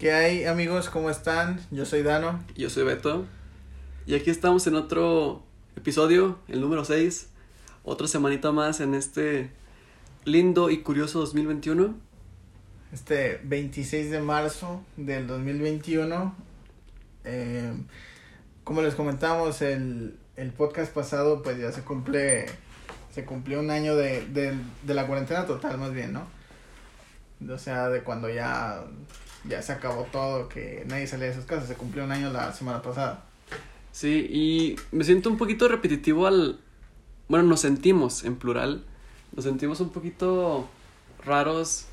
¿Qué hay amigos? ¿Cómo están? Yo soy Dano. Yo soy Beto. Y aquí estamos en otro episodio, el número 6. Otra semanita más en este lindo y curioso 2021. Este 26 de marzo del 2021. Eh, como les comentamos, el, el podcast pasado pues ya se cumple, se cumplió un año de, de, de la cuarentena total más bien, ¿no? O sea, de cuando ya, ya se acabó todo, que nadie salía de sus casas, se cumplió un año la semana pasada. Sí, y me siento un poquito repetitivo al... Bueno, nos sentimos en plural. Nos sentimos un poquito raros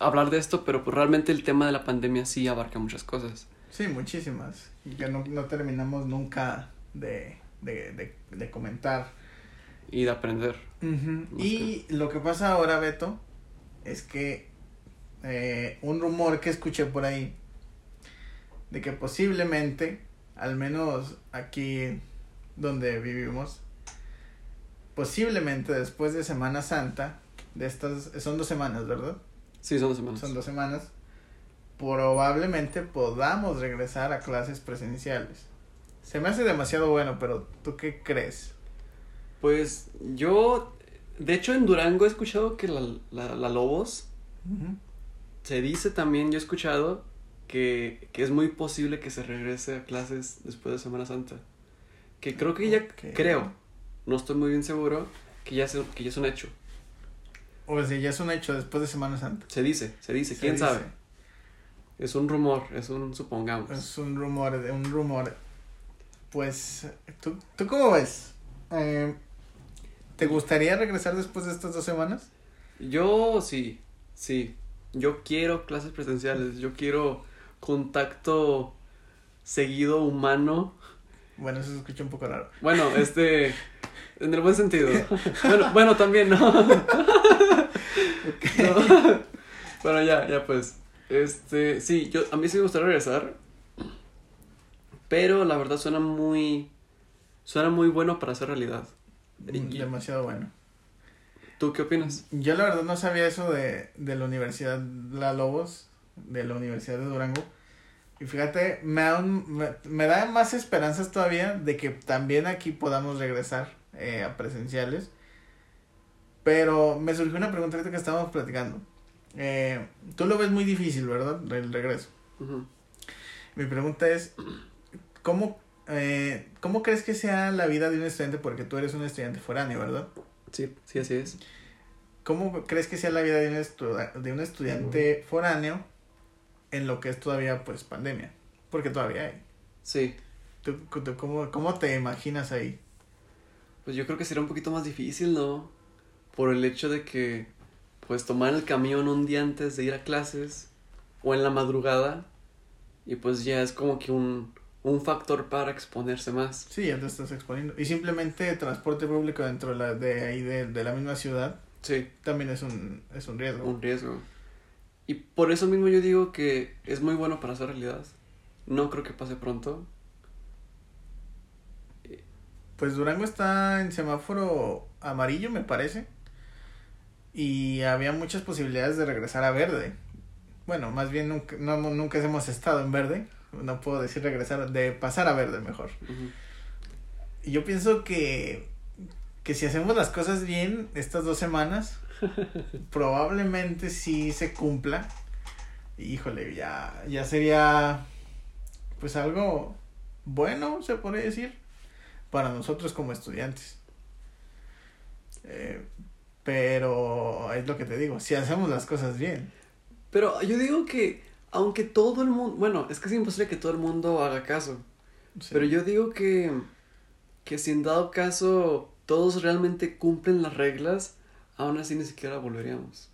hablar de esto, pero pues realmente el tema de la pandemia sí abarca muchas cosas. Sí, muchísimas. Y que no, no terminamos nunca de, de, de, de comentar. Y de aprender. Ujú. Y lo que pasa ahora, Beto, es que eh, un rumor que escuché por ahí de que posiblemente, al menos aquí donde vivimos, posiblemente después de Semana Santa, de estas, son dos semanas, ¿verdad? Sí, son dos semanas. Son dos semanas, probablemente podamos regresar a clases presenciales. Se me hace demasiado bueno, pero ¿tú qué crees? Pues yo, de hecho en Durango he escuchado que la, la, la Lobos. Se dice también, yo he escuchado que, que es muy posible que se regrese a clases después de Semana Santa. Que creo que ya, creo, no estoy muy bien seguro, que ya, se, que ya es un hecho. O sea, ya es un hecho después de Semana Santa. Se dice, se dice, Se quién dice. sabe. Es un rumor, es un supongamos. Es un rumor, de un rumor. Pues, ¿tú, ¿tú cómo ves? Eh, ¿Te gustaría regresar después de estas dos semanas? Yo sí, sí. Yo quiero clases presenciales, yo quiero contacto seguido humano. Bueno, eso se escucha un poco raro. Bueno, este, en el buen sentido. Bueno, bueno también, ¿no? No. Bueno, ya, ya pues. Este, sí, yo, a mí sí me gustaría regresar. Pero la verdad suena muy, suena muy bueno para hacer realidad. Demasiado bueno. ¿Tú qué opinas? Yo la verdad no sabía eso de, de la Universidad La Lobos, de la Universidad de Durango. Y fíjate, me da, un- me, me da más esperanzas todavía de que también aquí podamos regresar eh, a presenciales. Pero me surgió una pregunta que estábamos platicando. Eh, Tú lo ves muy difícil, ¿verdad? El regreso. Mi pregunta es, ¿cómo, eh, ¿cómo crees que sea la vida de un estudiante? Porque tú eres un estudiante foráneo, ¿verdad? Sí, sí, así es. ¿Cómo crees que sea la vida de un, estu- de un estudiante foráneo en lo que es todavía pues pandemia? Porque todavía hay. Sí. ¿Tú, tú cómo, ¿Cómo te imaginas ahí? Pues yo creo que será un poquito más difícil, ¿no? Por el hecho de que, pues, tomar el camión un día antes de ir a clases o en la madrugada y pues ya es como que un, un factor para exponerse más. Sí, ya te estás exponiendo. Y simplemente transporte público dentro de, la, de ahí de, de la misma ciudad Sí, también es un, es un riesgo. un riesgo. Y por eso mismo yo digo que es muy bueno para hacer realidad. No creo que pase pronto. Pues Durango está en semáforo amarillo, me parece. Y había muchas posibilidades de regresar a verde. Bueno, más bien nunca, no, nunca hemos estado en verde. No puedo decir regresar, de pasar a verde mejor. Y yo pienso que, que si hacemos las cosas bien estas dos semanas, probablemente sí se cumpla. Híjole, ya, ya sería pues algo bueno, se podría decir, para nosotros como estudiantes. Eh, pero es lo que te digo, si hacemos las cosas bien. Pero yo digo que, aunque todo el mundo, bueno, es que es imposible que todo el mundo haga caso. Sí. Pero yo digo que, que si en dado caso todos realmente cumplen las reglas, aún así ni siquiera volveríamos.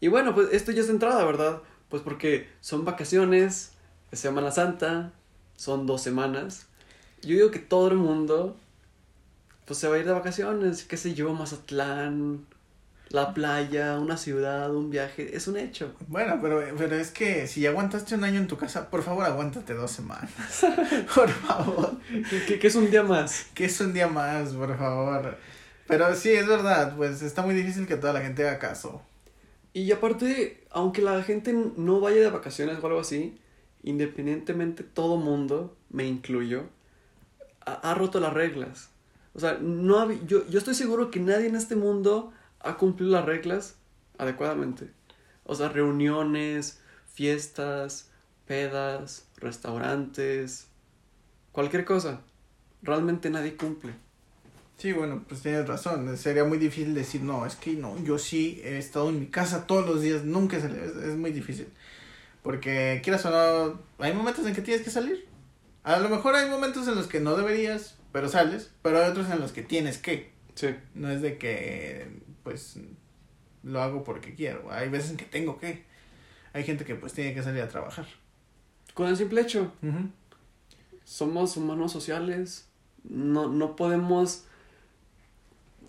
Y bueno, pues esto ya es de entrada, ¿verdad? Pues porque son vacaciones, es Semana Santa, son dos semanas. Yo digo que todo el mundo, pues se va a ir de vacaciones, qué sé yo, Mazatlán, la playa, una ciudad, un viaje, es un hecho. Bueno, pero, pero es que si aguantaste un año en tu casa, por favor aguántate dos semanas. por favor. ¿Qué, qué- qué es un día más? Que es un día más, por favor. Pero sí, es verdad, pues está muy difícil que toda la gente haga caso. Y aparte, aunque la gente no vaya de vacaciones o algo así, independientemente todo mundo, me incluyo, ha, ha roto las reglas. O sea, no hab- yo, yo estoy seguro que nadie en este mundo ha cumplido las reglas adecuadamente. O sea, reuniones, fiestas, pedas, restaurantes, cualquier cosa. Realmente nadie cumple. Sí, bueno, pues tienes razón. Sería muy difícil decir, no, es que no, yo sí he estado en mi casa todos los días, nunca se es, es muy difícil. Porque quieras o no, hay momentos en que tienes que salir. A lo mejor hay momentos en los que no deberías, pero sales, pero hay otros en los que tienes que. Sí. No es de que, pues, lo hago porque quiero. Hay veces en que tengo que. Hay gente que pues tiene que salir a trabajar. Con el simple hecho, somos humanos sociales. No, no podemos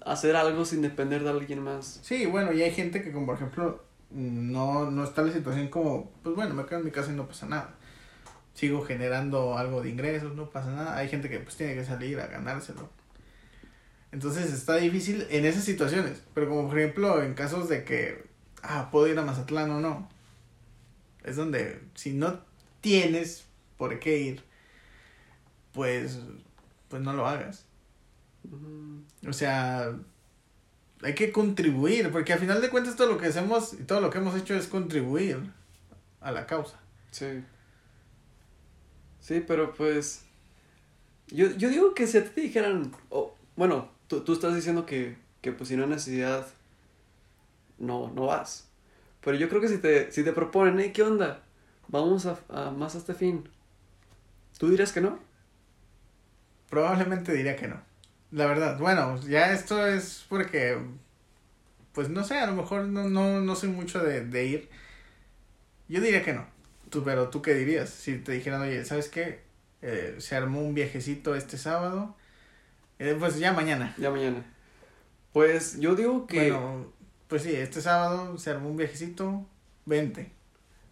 hacer algo sin depender de alguien más. Sí, bueno, y hay gente que como por ejemplo no, no está la situación como, pues bueno, me quedo en mi casa y no pasa nada. Sigo generando algo de ingresos, no pasa nada. Hay gente que pues tiene que salir a ganárselo. Entonces está difícil en esas situaciones. Pero como por ejemplo en casos de que, ah, puedo ir a Mazatlán o no. Es donde si no tienes por qué ir, pues, pues no lo hagas. O sea, hay que contribuir, porque al final de cuentas todo lo que hacemos y todo lo que hemos hecho es contribuir a la causa. Sí. Sí, pero pues. Yo, yo digo que si a ti te dijeran. oh, bueno, tú, tú estás diciendo que, que pues si no hay necesidad. No, no vas. Pero yo creo que si te, si te proponen, "Hey, ¿qué onda? Vamos a, a más a este fin. ¿Tú dirías que no? Probablemente diría que no. La verdad, bueno, ya esto es porque, pues no sé, a lo mejor no, no, no soy mucho de, de ir. Yo diría que no. Tú, pero tú qué dirías si te dijeran, oye, ¿sabes qué? Eh, se armó un viajecito este sábado. Eh, pues ya mañana. Ya mañana. Pues yo digo que. Bueno, pues sí, este sábado se armó un viajecito, vente.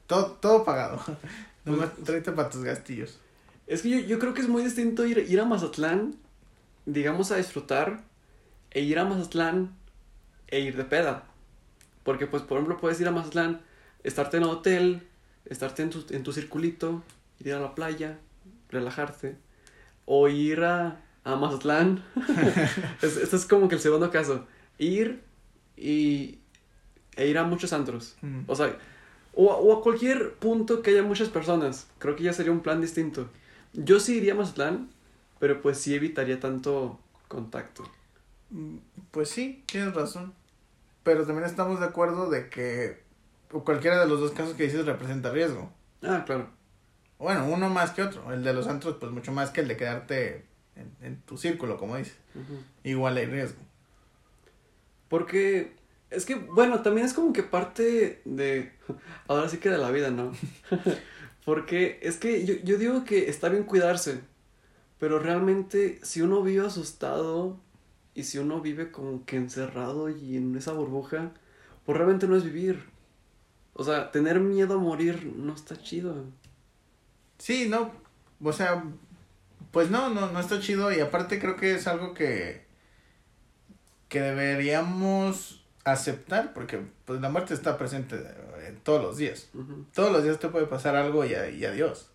Todo, todo pagado. Nomás Pues- tráete para tus gastillos. Es que yo, yo creo que es muy distinto ir, ir a Mazatlán, digamos, a disfrutar, e ir a Mazatlán e ir de peda. Porque, pues, por ejemplo, puedes ir a Mazatlán, estarte en el hotel, estarte en tu, en tu circulito, ir a la playa, relajarte, o ir a, a Mazatlán. es, este es como que el segundo caso. Ir y, e ir a muchos antros. Mm. O sea, o, a- o a cualquier punto que haya muchas personas. Creo que ya sería un plan distinto. Yo sí iría a Mazatlán, pero pues sí evitaría tanto contacto. Mm, Pues sí, tienes razón. Pero también estamos de acuerdo de que o cualquiera de los dos casos que dices representa riesgo. Ah, claro. Bueno, uno más que otro. El de los antros, pues mucho más que el de quedarte en, en tu círculo, como dices. Ujú. Igual hay riesgo. Porque es que, bueno, también es como que parte de... Ahora sí que de la vida, ¿no? Porque es que yo, yo digo que está bien cuidarse, pero realmente si uno vive asustado y si uno vive como que encerrado y en esa burbuja, pues realmente no es vivir. O sea, tener miedo a morir no está chido. Sí, no. O sea, pues no, no, no está chido. Y aparte creo que es algo que, que deberíamos aceptar. Porque pues la muerte está presente eh, todos los días. Todos los días te puede pasar algo y, a- y adiós.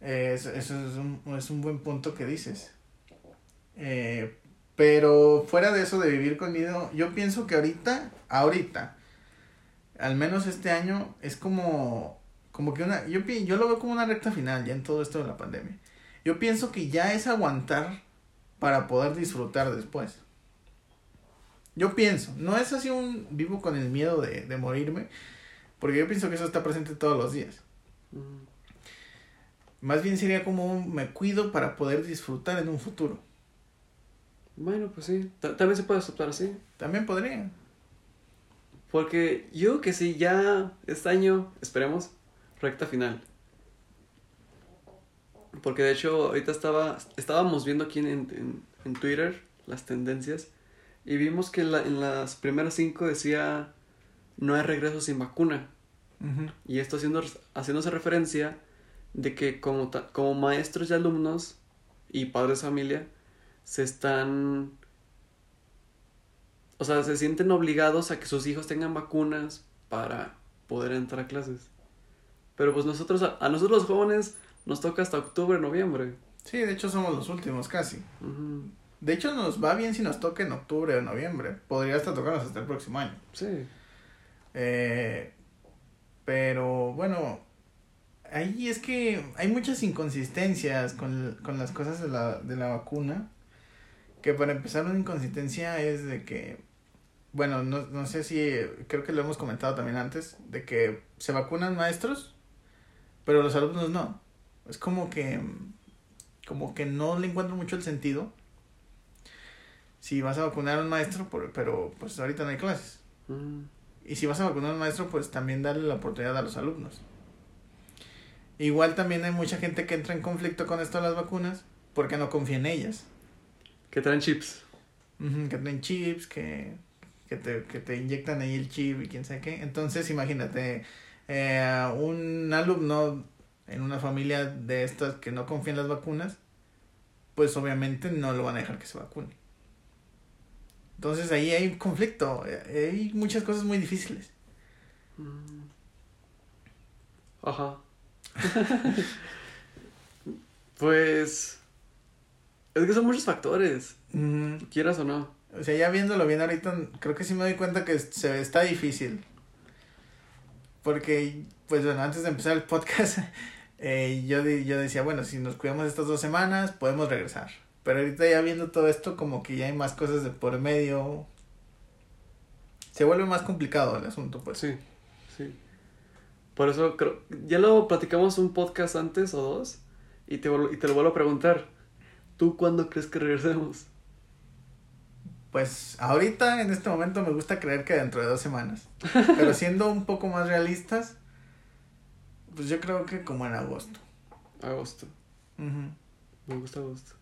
Eh, eso eso es, un, es un buen punto que dices. Eh, pero fuera de eso de vivir con miedo, yo pienso que ahorita, ahorita, al menos este año, es como, como que una, yo, yo lo veo como una recta final ya en todo esto de la pandemia. Yo pienso que ya es aguantar para poder disfrutar después. Yo pienso, no es así un vivo con el miedo de, de morirme, porque yo pienso que eso está presente todos los días. Ujú. Más bien sería como un me cuido para poder disfrutar en un futuro. Bueno, pues sí. Ta- También se puede aceptar así. También podría. Porque yo que sí, ya este año, esperemos, recta final. Porque de hecho, ahorita estaba, estábamos viendo aquí en, en, en Twitter las tendencias y vimos que la- en las primeras cinco decía no hay regreso sin vacuna. Y esto haciendo, haciéndose referencia de que como, ta- como maestros y alumnos y padres de familia se están... o sea, se sienten obligados a que sus hijos tengan vacunas para poder entrar a clases. Pero pues nosotros, a, nosotros los jóvenes, nos toca hasta octubre, noviembre. Sí, de hecho somos los últimos casi. De hecho nos va bien si nos toca en octubre o noviembre. Podría hasta tocarnos hasta el próximo año. Sí. Eh, pero bueno, ahí es que hay muchas inconsistencias con, con las cosas de la, de la vacuna. Que para empezar una inconsistencia es de que, bueno, no, no sé si, creo que lo hemos comentado también antes, de que se vacunan maestros, pero los alumnos no. Es como que, como que no le encuentro mucho el sentido. Si vas a vacunar a un maestro, por- pero pues ahorita no hay clases. Mm. Y si vas a vacunar a un maestro, pues también darle la oportunidad a los alumnos. Igual también hay mucha gente que entra en conflicto con esto de las vacunas porque no confía en ellas. Que traen chips. Que traen chips, que, que, te, que te inyectan ahí el chip y quién sabe qué. Entonces, imagínate, eh, un alumno en una familia de estas que no confía en las vacunas, pues obviamente no lo van a dejar que se vacune. Entonces ahí hay un conflicto, eh, hay muchas cosas muy difíciles. Mm. Ajá. pues. Es que son muchos factores, Mm, quieras o no. O sea, ya viéndolo bien ahorita, creo que sí me doy cuenta que se está difícil. Porque, pues bueno, antes de empezar el podcast, eh, yo, yo decía, bueno, si nos cuidamos estas dos semanas, podemos regresar. Pero ahorita ya viendo todo esto, como que ya hay más cosas de por medio. Se vuelve más complicado el asunto, pues. Sí, sí. Por eso creo. Ya lo platicamos un podcast antes o dos. Y te, y te lo vuelvo a preguntar. ¿Tú cuándo crees que regresemos? Pues ahorita, en este momento, me gusta creer que dentro de dos semanas. Pero siendo un poco más realistas, pues yo creo que como en agosto. Agosto. Ujú. Me gusta agosto.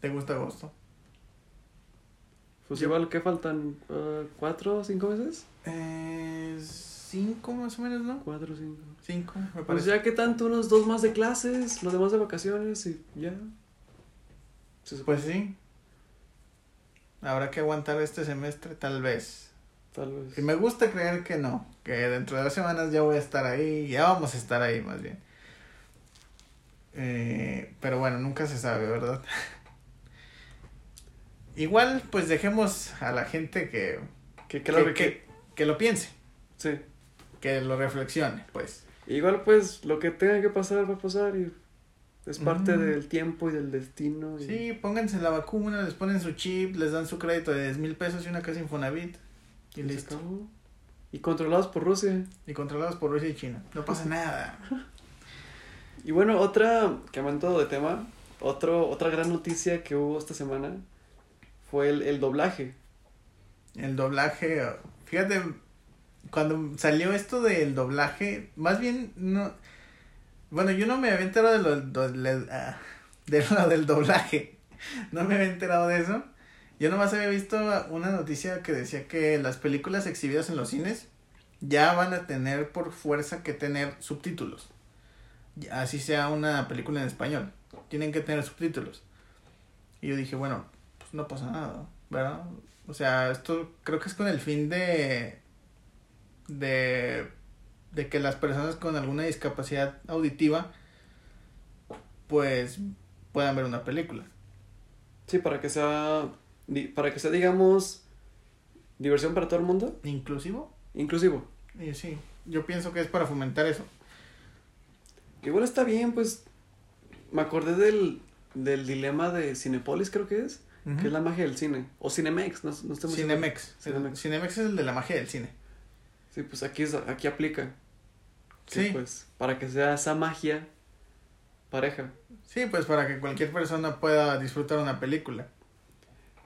¿Te gusta agosto? Pues Yo- igual que faltan uh, cuatro o cinco meses. Eh, cinco más o menos, ¿no? Cuatro o cinco. Cinco, me Pues parece. ya que tanto, unos dos más de clases, los demás de vacaciones y ya. Pues sí. Habrá que aguantar este semestre, tal vez. Tal vez. Y me gusta creer que no. Que dentro de dos semanas ya voy a estar ahí. Ya vamos a estar ahí, más bien. Eh, pero bueno, nunca se sabe, ¿verdad? Igual, pues dejemos a la gente que, Que, que, claro que, que, que lo piense. sí. Que lo reflexione, pues. Igual pues lo que tenga que pasar va a pasar y es parte del tiempo y del destino. y- Sí, pónganse la vacuna, les ponen su chip, les dan su crédito de 10 mil pesos y una casa Infonavit. Y listo. acabó. Y controlados por Rusia. Y controlados por Rusia y China. No pasa nada. Y bueno, otra, cambiando de tema, otro, otra gran noticia que hubo esta semana fue el, el doblaje. El doblaje, fíjate, cuando salió esto del doblaje, más bien no. Bueno, yo no me había enterado de lo, do- le- ah, de lo del doblaje. No me había enterado de eso. Yo nomás había visto una noticia que decía que las películas exhibidas en los cines ya van a tener por fuerza que tener subtítulos. Así sea una película en español. Tienen que tener subtítulos. Y yo dije, bueno, pues no pasa nada, ¿verdad? O sea, esto creo que es con el fin de. de. de que las personas con alguna discapacidad auditiva. pues. puedan ver una película. Sí, para que sea, para que sea, digamos, diversión para todo el mundo, ¿Inclusivo? inclusivo. Y sí, yo pienso que es para fomentar eso. Igual está bien, pues, me acordé del, del dilema de Cinepolis, creo que es, que es la magia del cine, o Cinemex, no, no estoy muy. Cinemex. Cinemex. Cinemex es el de la magia del cine. Sí, pues aquí, es, aquí aplica. Sí. Pues, para que sea esa magia pareja. Sí, pues para que cualquier persona pueda disfrutar una película.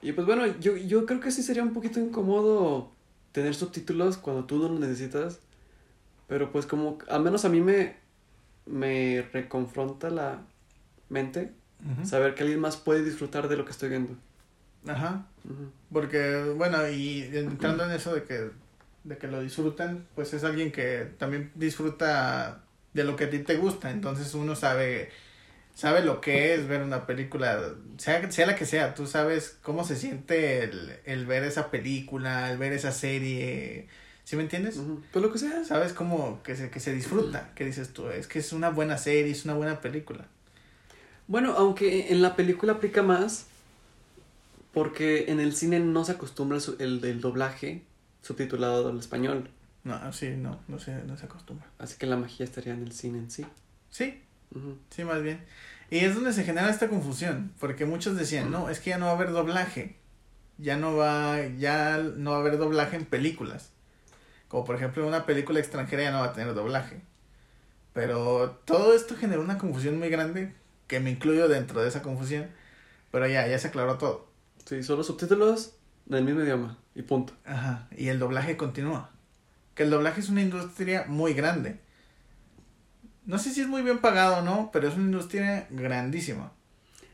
Y pues bueno, yo, yo creo que sí sería un poquito incómodo tener subtítulos cuando tú no los necesitas. Pero pues como, al menos a mí me, me reconfronta la mente saber que alguien más puede disfrutar de lo que estoy viendo. Ajá. Porque, bueno, y entrando en eso de que, de que lo disfrutan, pues es alguien que también disfruta de lo que a ti te gusta. Entonces uno sabe, sabe lo que es ver una película, sea, sea la que sea, tú sabes cómo se siente el, el ver esa película, el ver esa serie, ¿sí me entiendes? Ujú. Pues lo que sea. Sabes cómo que se, que se disfruta, que dices tú, es que es una buena serie, es una buena película. Bueno, aunque en la película aplica más, porque en el cine no se acostumbra el, el doblaje subtitulado al español. No, sí, no, no se, no se acostumbra. Así que la magia estaría en el cine en sí. Sí, sí, más bien. Y es donde se genera esta confusión, porque muchos decían, no, es que ya no va a haber doblaje, ya no va, ya no va a haber doblaje en películas. Como por ejemplo una película extranjera ya no va a tener doblaje. Pero todo esto generó una confusión muy grande, que me incluyo dentro de esa confusión, pero ya, ya se aclaró todo. Sí, solo subtítulos del mismo idioma y punto. Ajá, y el doblaje continúa. Que el doblaje es una industria muy grande. No sé si es muy bien pagado o no, pero es una industria grandísima.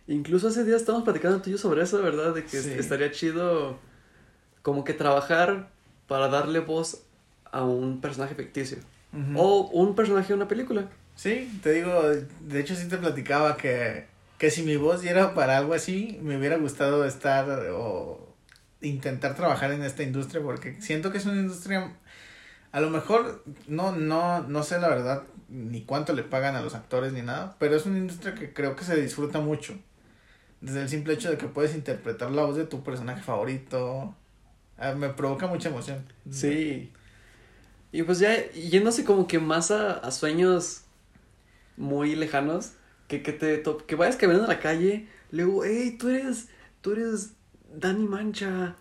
Incluso hace días estábamos platicando tú y yo sobre eso, ¿verdad? De que Sí. estaría chido como que trabajar para darle voz a un personaje ficticio. O un personaje de una película. Sí, te digo, de hecho sí te platicaba que, que si mi voz diera para algo así, me hubiera gustado estar o intentar trabajar en esta industria porque siento que es una industria, a lo mejor no, no, no sé la verdad ni cuánto le pagan a los actores ni nada, pero es una industria que creo que se disfruta mucho. Desde el simple hecho de que puedes interpretar la voz de tu personaje favorito, ah, me provoca mucha emoción. Sí. Y pues ya yéndose como que más a, a sueños muy lejanos, que, que te to- que vayas caminando en la calle, luego, hey, tú eres, tú eres Danny Mancha,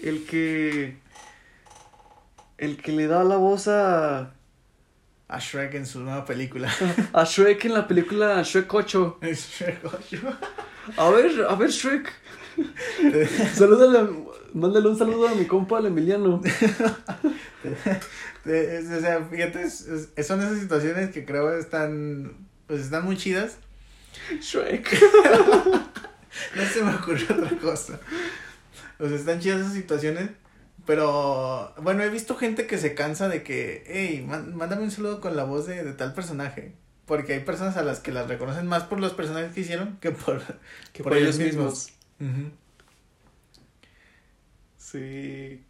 el que, el que le da la voz a, A Shrek en su nueva película. a Shrek en la película Shrek 8. Shrek ocho. A ver, a ver, Shrek. Salúdale, mándale un saludo a mi compa, al Emiliano. O sea, fíjate, son esas situaciones que creo están, pues están muy chidas. Shrek. No se me ocurrió otra cosa. O sea, están chidas esas situaciones. Pero, bueno, he visto gente que se cansa de que, hey, mándame un saludo con la voz de, de tal personaje. Porque hay personas a las que las reconocen más por los personajes que hicieron que por, Que por ellos mismos. Sí.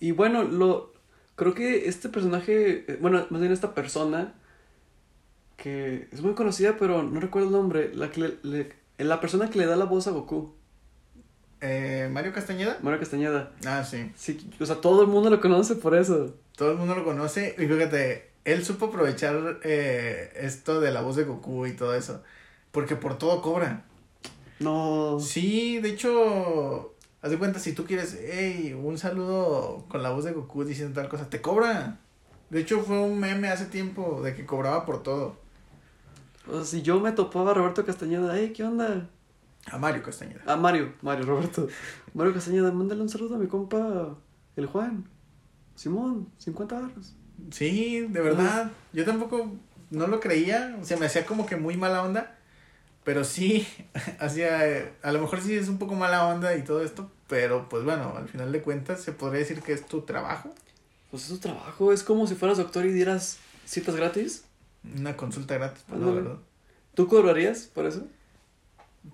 Y bueno, lo creo que este personaje, eh, bueno, más bien esta persona que es muy conocida, pero no recuerdo el nombre, la que le, le- la persona que le da la voz a Goku, Eh, Mario Castañeda. Mario Castañeda. Ah, sí. Sí, o sea, todo el mundo lo conoce por eso. Todo el mundo lo conoce. Y fíjate, él supo aprovechar eh, esto de la voz de Goku y todo eso. Porque por todo cobra. No. Sí, de hecho, haz de cuenta, si tú quieres, hey, un saludo con la voz de Goku diciendo tal cosa, te cobra. De hecho, fue un meme hace tiempo de que cobraba por todo. O sea, si yo me topaba a Roberto Castañeda, hey, ¿qué onda? A Mario Castañeda. Ah, Mario, Mario, Roberto. Mario Castañeda, mándale un saludo a mi compa, el Juan. Simón, 50 barros. Sí, de verdad. Yo tampoco no lo creía. Se me hacía como que muy mala onda. Pero sí, hacía. A lo mejor sí es un poco mala onda y todo esto. Pero pues bueno, al final de cuentas se podría decir que es tu trabajo. Pues es tu trabajo, es como si fueras doctor y dieras citas gratis. Una consulta gratis, pues la Ándale. verdad. ¿Tú cobrarías por eso?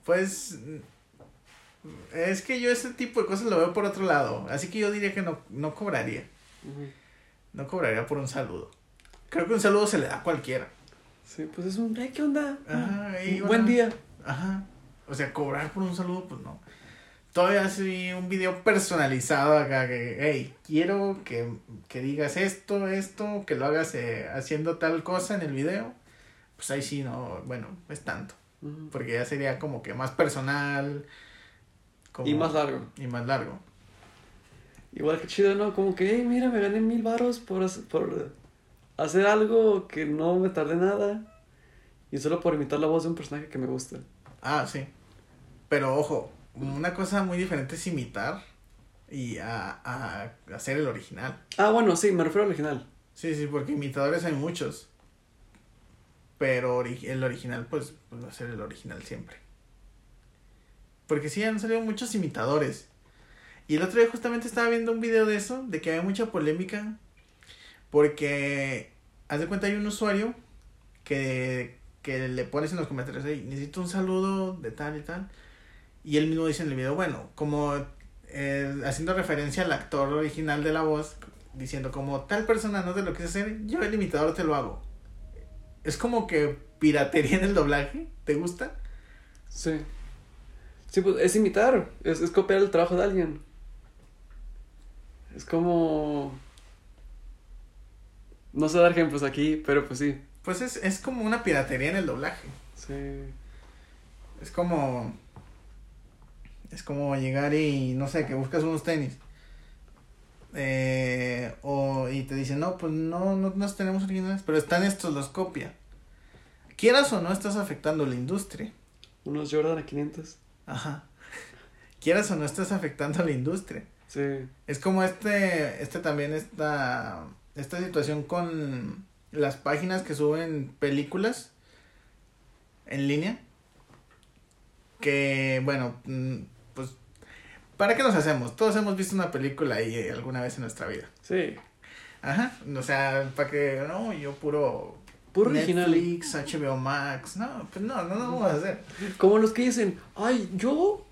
Pues. Es que yo ese tipo de cosas lo veo por otro lado. Así que yo diría que no, no cobraría. No cobraría por un saludo. Creo que un saludo se le da a cualquiera. Sí, pues es un, ¿qué onda? Ajá, hey, Un buen día. Ajá. O sea, cobrar por un saludo, pues no. Todavía así un video personalizado acá que, hey, quiero que, que digas esto, esto, que lo hagas eh, haciendo tal cosa en el video. Pues ahí sí, no, bueno, es tanto. Porque ya sería como que más personal. como- Y más largo. Y más largo. Igual que chido, ¿no? Como que, hey, mira, me gané mil varos por hacer algo que no me tardé nada. Y solo por imitar la voz de un personaje que me gusta. Ah, sí. Pero ojo, una cosa muy diferente es imitar y a, a hacer el original. Ah, bueno, sí, me refiero al original. Sí, sí, porque imitadores hay muchos. Pero el original, pues, pues, va a ser el original siempre. Porque sí, han salido muchos imitadores. Y el otro día justamente estaba viendo un video de eso, de que había mucha polémica. Porque, haz de cuenta, hay un usuario que que le pones en los comentarios, hey, necesito un saludo de tal y tal. Y él mismo dice en el video, bueno, como eh, haciendo referencia al actor original de la voz, diciendo como tal persona no te lo quise hacer, yo el imitador te lo hago. Es como que piratería en el doblaje, ¿te gusta? Sí. Sí, pues es imitar, es, es copiar el trabajo de alguien. Es como... No sé dar ejemplos aquí, pero pues sí. Pues es, es como una piratería en el doblaje. Sí. Es como. Es como llegar y no sé, que buscas unos tenis. Eh, o, y te dicen, no, pues no, no nos tenemos originales, pero están estos, los copia. Quieras o no, estás afectando la industria. Unos Jordan a 500. Ajá. Quieras o no, estás afectando a la industria. Sí. Es como este, este también esta, esta situación con las páginas que suben películas en línea. Que, bueno, mm, ¿para qué nos hacemos? Todos hemos visto una película ahí alguna vez en nuestra vida. Sí. Ajá, o sea, para que, no, yo puro... Puro original. Netflix, HBO Max, no, pues no, no, no vamos a hacer. Como los que dicen, ay, yo...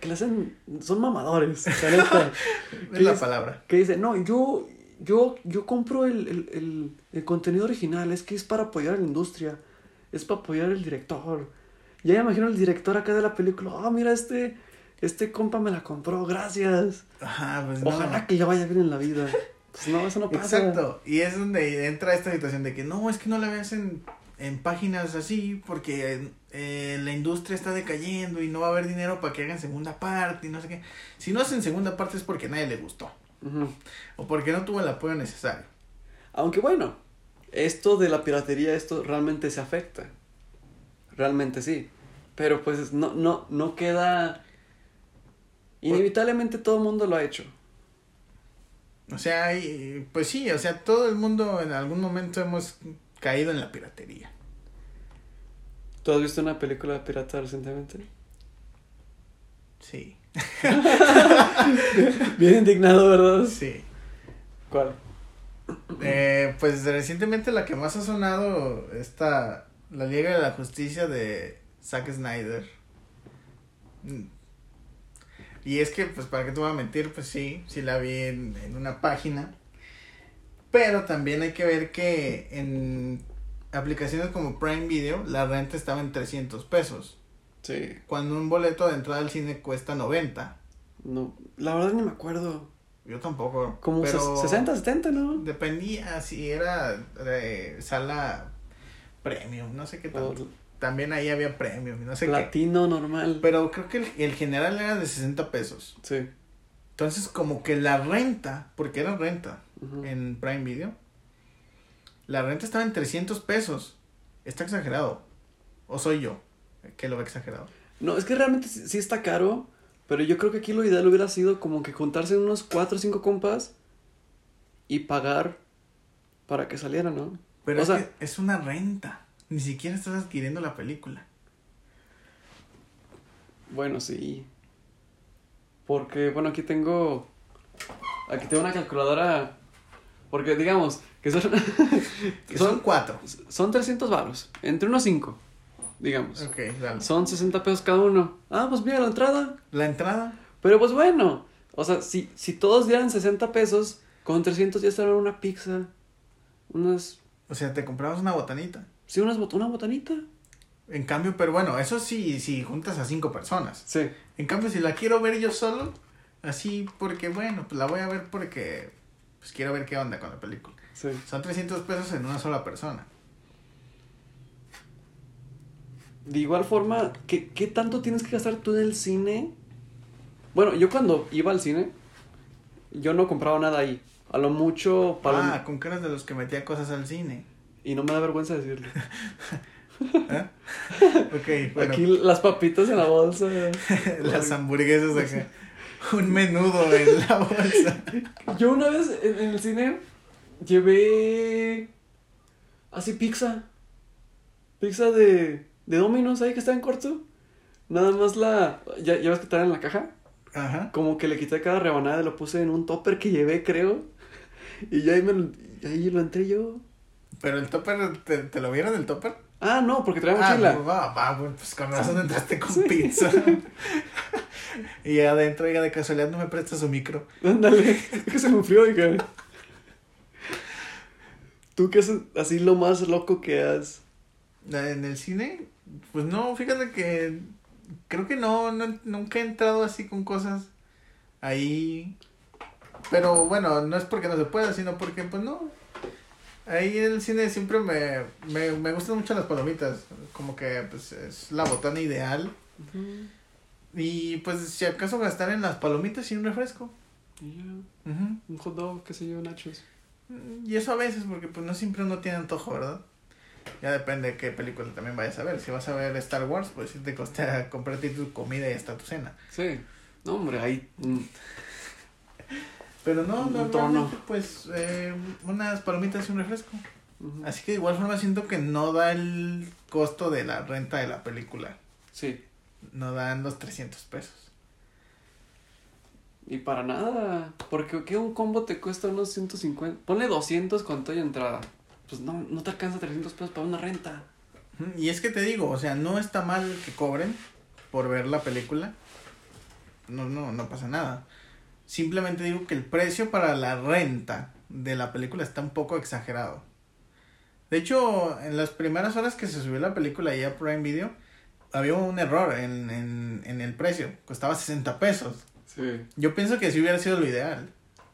Que le hacen... Son mamadores. Es la es- palabra. que dicen, no, yo... Yo, yo compro el, el, el, el contenido original, es que es para apoyar a la industria, es para apoyar al director. Ya me imagino el director acá de la película, ah, mira, este, este compa me la compró, gracias. Ajá, pues no. Ojalá que ya vaya bien en la vida. Pues no, eso no pasa. Exacto, y es donde entra esta situación de que no, es que no la veas en, en páginas así porque eh, la industria está decayendo y no va a haber dinero para que hagan segunda parte y no sé qué. Si no hacen segunda parte es porque a nadie le gustó o porque no tuvo el apoyo necesario. Aunque bueno, esto de la piratería, esto realmente se afecta. Realmente sí. Pero pues no, no, no queda... Inevitablemente todo el mundo lo ha hecho. O sea, y, pues sí, o sea, todo el mundo en algún momento hemos caído en la piratería. ¿Tú has visto una película de pirata recientemente? Sí, Bien indignado, ¿verdad? sí. ¿Cuál? Eh, pues recientemente la que más ha sonado está la Liga de la Justicia de Zack Snyder. Y es que, pues, para qué te voy a mentir, pues sí, sí la vi en, en una página. Pero también hay que ver que en aplicaciones como Prime Video, la renta estaba en 300 pesos. Sí. Cuando un boleto de entrada al cine cuesta 90. No, la verdad ni me acuerdo. Yo tampoco. Como pero... ses- 60, 70, ¿no? Dependía si era de sala premium, no sé qué tanto. También ahí había premium, no sé qué. latino normal. Pero creo que el, el general era de 60 pesos. Sí. Entonces, como que la renta, porque era renta en Prime Video, la renta estaba en 300 pesos. Está exagerado. ¿O soy yo que lo ve exagerado? No, es que realmente sí sí está caro, pero yo creo que aquí lo ideal hubiera sido como que juntarse unos 4 o 5 compas y pagar para que saliera, ¿no? Pero O es sea- que es una renta. Ni siquiera estás adquiriendo la película. Bueno, sí. Porque, bueno, aquí tengo. Aquí tengo una calculadora. Porque, digamos, que son. Que son son, cuatro. son 300 varos. Entre unos 5, digamos. Ok, dale. Son 60 pesos cada uno. Ah, pues mira la entrada. La entrada. Pero pues bueno. O sea, si, si todos dieran 60 pesos, con 300 ya estaría una pizza. Unas. O sea, te comprabas una botanita. Sí, unas, bot- una botanita. En cambio, pero bueno, eso sí, si juntas a cinco personas. Sí. En cambio, si la quiero ver yo solo, así porque, bueno, pues la voy a ver porque, pues quiero ver qué onda con la película. Sí. Son 300 pesos en una sola persona. De igual forma, ¿qué, ¿qué tanto tienes que gastar tú en el cine? Bueno, yo cuando iba al cine, yo no compraba nada ahí. A lo mucho para... Ah, con caras de los que metía cosas al cine. Y no me da vergüenza decirlo. ¿Eh? ok, bueno, Aquí las papitas en la bolsa. las hamburguesas acá. Un menudo en la bolsa. Yo una vez en, el cine llevé así pizza. Pizza de, de Domino's ahí que está en corto. Nada más la... Ya, ya ves que trae en la caja. Ajá. Como que le quité cada rebanada y lo puse en un topper que llevé, creo. Y ya ahí, me ahí lo entré yo. Pero el topper, ¿te, te lo vieron el topper? Ah, no, porque traía Ah, mochila. pues, va, va, pues con razón entraste con pizza. y adentro, oiga, de casualidad no me presta su micro. Ándale, es que se me enfrió, oiga. ¿Tú qué es así lo más loco que has? En el cine, pues no, fíjate que creo que no, no nunca he entrado así con cosas ahí. Pero bueno, no es porque no se pueda, sino porque pues no. Ahí en el cine siempre me, me, me gustan mucho las palomitas, como que pues es la botana ideal. Y pues si acaso gastar en las palomitas y un refresco. Y ya, Ujú. un hot dog, qué sé yo, nachos. Y eso a veces, porque pues no siempre uno tiene antojo, ¿verdad? Ya depende de qué película también vayas a ver. Si vas a ver Star Wars, pues sí te costa comprarte tu comida y hasta tu cena. Sí. No, hombre, ahí. Pero no, normalmente pues eh, unas palomitas y un refresco. Así que de igual forma siento que no da el costo de la renta de la película. Sí. No dan los 300 pesos. Y para nada. Porque ¿qué un combo te cuesta unos 150. Ponle 200 con toda entrada. Pues no, no te alcanza 300 pesos para una renta. Y es que te digo, o sea, no está mal que cobren por ver la película. No, no, no pasa nada. Simplemente digo que el precio para la renta de la película está un poco exagerado. De hecho, en las primeras horas que se subió la película ahí a Prime Video, había un error en, en, en el precio. Costaba 60 pesos. Sí. Yo pienso que sí hubiera sido lo ideal.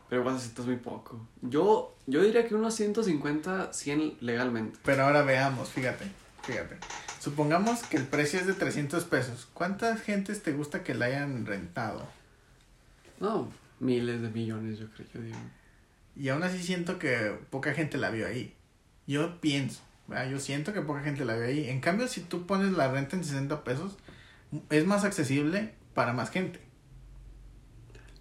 Pero vas a muy poco. Yo, yo diría que unos 150, 100 legalmente. Pero ahora veamos, fíjate, fíjate. Supongamos que el precio es de 300 pesos. ¿Cuántas gentes te gusta que la hayan rentado? No, miles de millones, yo creo, yo digo. Y aún así siento que poca gente la vio ahí. Yo pienso, ¿verdad? yo siento que poca gente la vio ahí. En cambio, si tú pones la renta en 60 pesos, es más accesible para más gente.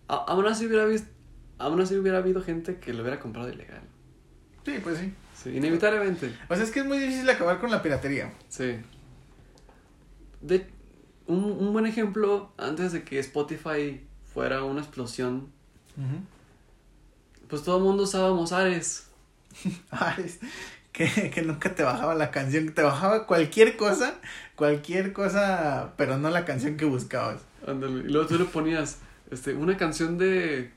A- aún así hubiera visto. Aún así hubiera habido gente que lo hubiera comprado ilegal. Sí, pues sí. Sí, inevitablemente. O sea, es que es muy difícil acabar con la piratería. Sí. De, un, un buen ejemplo, antes de que Spotify fuera una explosión, pues todo el mundo usábamos Ares. Ares, que, que nunca te bajaba la canción, te bajaba cualquier cosa, cualquier cosa, pero no la canción que buscabas. Ándale. Y luego tú le ponías este, una canción de.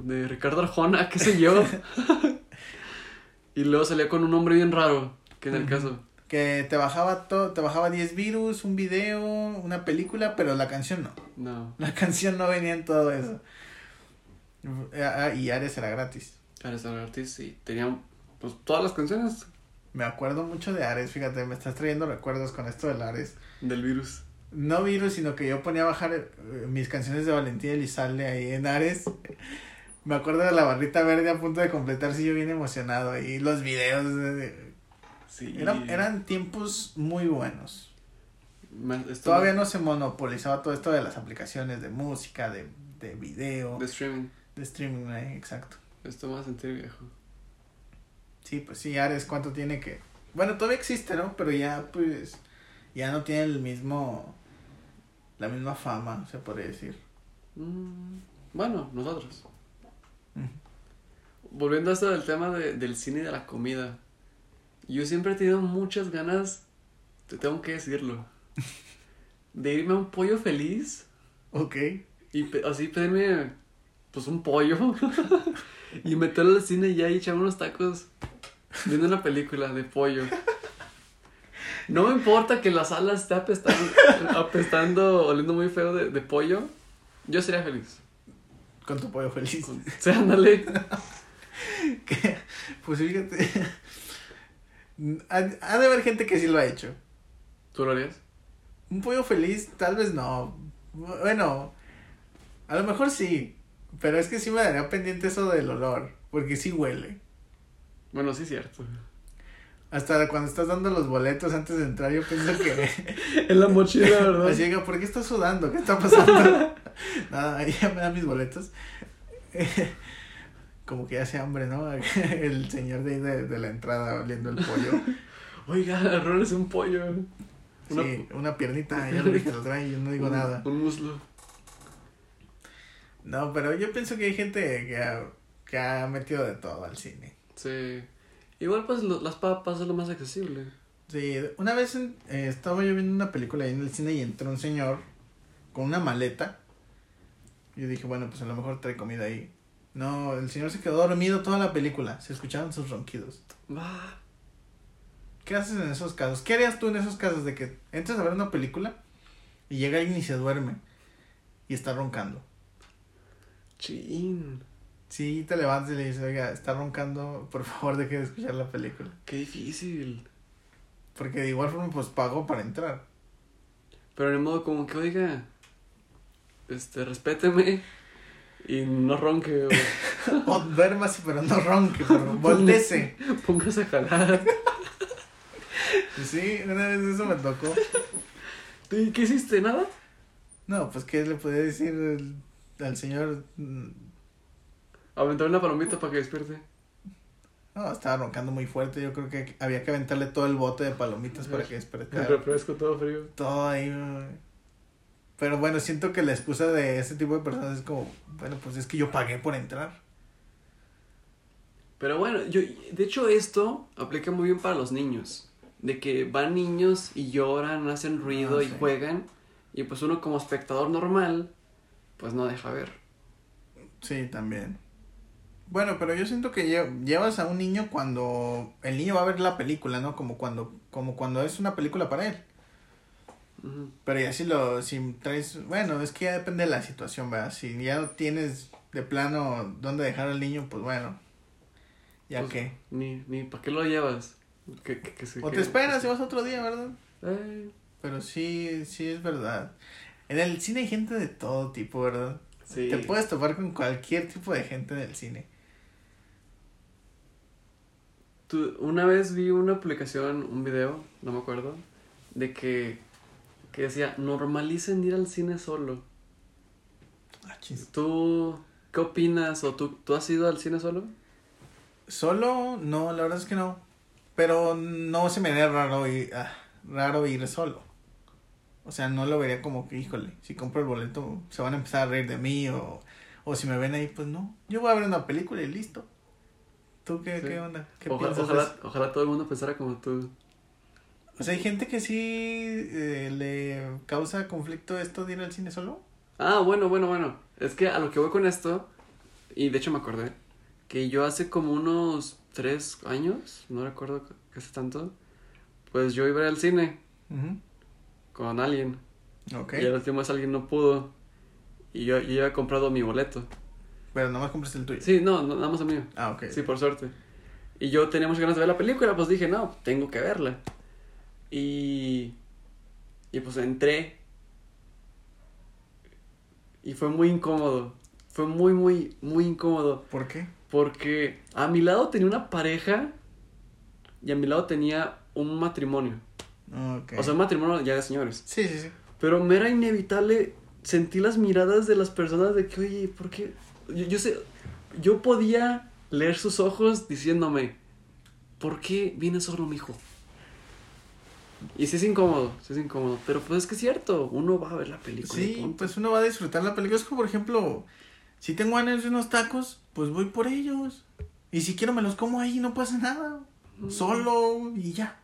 de Ricardo Arjona, qué sé yo. y luego salía con un nombre bien raro, que en el caso. Que te bajaba todo, te bajaba 10 virus, un video, una película, pero la canción no. No, La canción no venía en todo eso. Ah, y Ares era gratis. Ares era artist y tenían pues todas las canciones Me acuerdo mucho de Ares, fíjate, me estás trayendo recuerdos con esto del Ares. del virus. No virus, sino que yo ponía a bajar eh, mis canciones de Valentín Elizalde ahí en Ares. Me acuerdo de la barrita verde a punto de completarse, yo bien emocionado. Y los videos, de- de- Sí. eran, eran tiempos muy buenos. Esto- Todavía no se monopolizaba todo esto de las aplicaciones de música, de, de video, De streaming. de streaming, eh, exacto. Esto me va a sentir viejo. Sí, pues sí, Ares, ¿cuánto tiene que...? Bueno, todavía existe, ¿no? Pero ya, pues, ya no tiene el mismo... La misma fama, se podría decir. Mm, bueno, nosotros. Ujú. Volviendo a esto del tema de- del cine y de la comida. Yo siempre he tenido muchas ganas, te tengo que decirlo, de irme a un pollo feliz Ok. y pe- así pedirme pues un pollo y meterlo al cine y ya y echarme unos tacos viendo una película de pollo. No me importa que la sala esté apestando, apestando oliendo muy feo de, de pollo. Yo sería feliz. Con tu pollo feliz. Con- Sí, ándale. Pues fíjate... Ha, de haber gente que sí lo ha hecho. ¿Tú lo harías? Un pollo feliz, tal vez no. Bueno, a lo mejor sí. Pero es que sí me daría pendiente eso del olor. Porque sí huele. Bueno, sí es cierto. Hasta cuando estás dando los boletos antes de entrar, yo pienso que. En la mochila, ¿verdad? Así que, ¿por qué estás sudando? ¿Qué está pasando? Nada, ahí ya me dan mis boletos. Como que hace hambre, ¿no? El señor de ahí de, de la entrada oliendo el pollo. Oiga, errores un pollo. Una- Sí, una piernita, ya lo dije, lo trae, yo no digo un- nada. Un muslo. No, pero yo pienso que hay gente que ha, que ha metido de todo al cine. Sí. Igual pues lo- las papas es lo más accesible. Sí, una vez en- eh, estaba yo viendo una película ahí en el cine y entró un señor con una maleta. Yo dije, bueno, pues a lo mejor trae comida ahí. No, el señor se quedó dormido toda la película. Se escuchaban sus ronquidos. Ah, ¿Qué haces en esos casos? ¿Qué harías tú en esos casos de que entras a ver una película y llega alguien y se duerme y está roncando? chin. Sí, te levantas y le dices, oiga, está roncando, por favor deje de escuchar la película. Qué difícil. Porque de igual forma, pues pago para entrar. Pero de modo como que, oiga, este, respéteme y no ronque o O duérmase, pero no ronque, pero voltese. póngase a jalar. Sí, una vez eso me tocó. ¿Y qué hiciste? ¿Nada? No, pues, ¿qué le podía decir el- al señor? Mm, Aventar una palomita para que despierte. No, estaba roncando muy fuerte. Yo creo que había que aventarle todo el bote de palomitas para que El despertara. refresco todo frío. Todo ahí. güey. Pero bueno, siento que la excusa de ese tipo de personas es como, bueno, pues es que yo pagué por entrar. Pero bueno, yo, de hecho esto aplica muy bien para los niños. De que van niños y lloran, hacen ruido Ah, y sí. juegan. Y pues uno como espectador normal, pues no deja ver. Sí, también. Bueno, pero yo siento que lle- llevas a un niño cuando el niño va a ver la película, ¿no? Como cuando, como cuando es una película para él. Pero ya si lo, si traes, bueno, es que ya depende de la situación, ¿verdad? Si ya no tienes de plano dónde dejar al niño, pues bueno, ya Pues, que. Ni, ni, ¿para qué lo llevas? Que, que, que O te esperas y vas otro día, ¿verdad? Ay, Pero sí, sí es verdad. En el cine hay gente de todo tipo, ¿verdad? sí. Te puedes topar con cualquier tipo de gente en el cine. Tú- una vez vi una publicación, un video, no me acuerdo, de que, que decía, normalicen ir al cine solo. Ah. ¿Tú qué opinas? ¿O tú, tú has ido al cine solo? Solo, no, la verdad es que no. Pero no se me haría raro ir, ah, raro ir solo. O sea, no lo vería como que, híjole, si compro el boleto se van a empezar a reír de mí o, o si me ven ahí, pues no. Yo voy a ver una película y listo. ¿Tú qué, Sí. qué onda? ¿Qué Ojalá, piensas ojalá todo el mundo pensara como tú. O sea, hay gente que sí eh, le causa conflicto esto de ir al cine solo. Ah, bueno, bueno, bueno. Es que a lo que voy con esto, y de hecho me acordé, que yo hace como unos tres años, no recuerdo que hace tanto, pues yo iba al cine con alguien. Ok. Y al último vez alguien no pudo. Y yo, yo ya había comprado mi boleto. Pero nomás compraste el tuyo. Sí, no, no, nada más el mío. Ah, ok. Sí, por suerte. Y yo tenía muchas ganas de ver la película, pues dije, no, tengo que verla. Y. Y pues entré. Y fue muy incómodo. Fue muy, muy, muy incómodo. ¿Por qué? Porque a mi lado tenía una pareja y a mi lado tenía un matrimonio. O sea, un matrimonio ya de señores. sí, sí, sí. Pero me era inevitable, sentí las miradas de las personas de que, oye, ¿por qué? Yo, yo sé, yo podía leer sus ojos diciéndome, ¿por qué viene solo mi hijo? Y sí es incómodo, sí es incómodo, pero pues es que es cierto, uno va a ver la película. Sí, pues uno va a disfrutar la película. Es como, por ejemplo, si tengo ganas de unos tacos, pues voy por ellos. Y si quiero me los como ahí, no pasa nada. Mm. Solo y ya.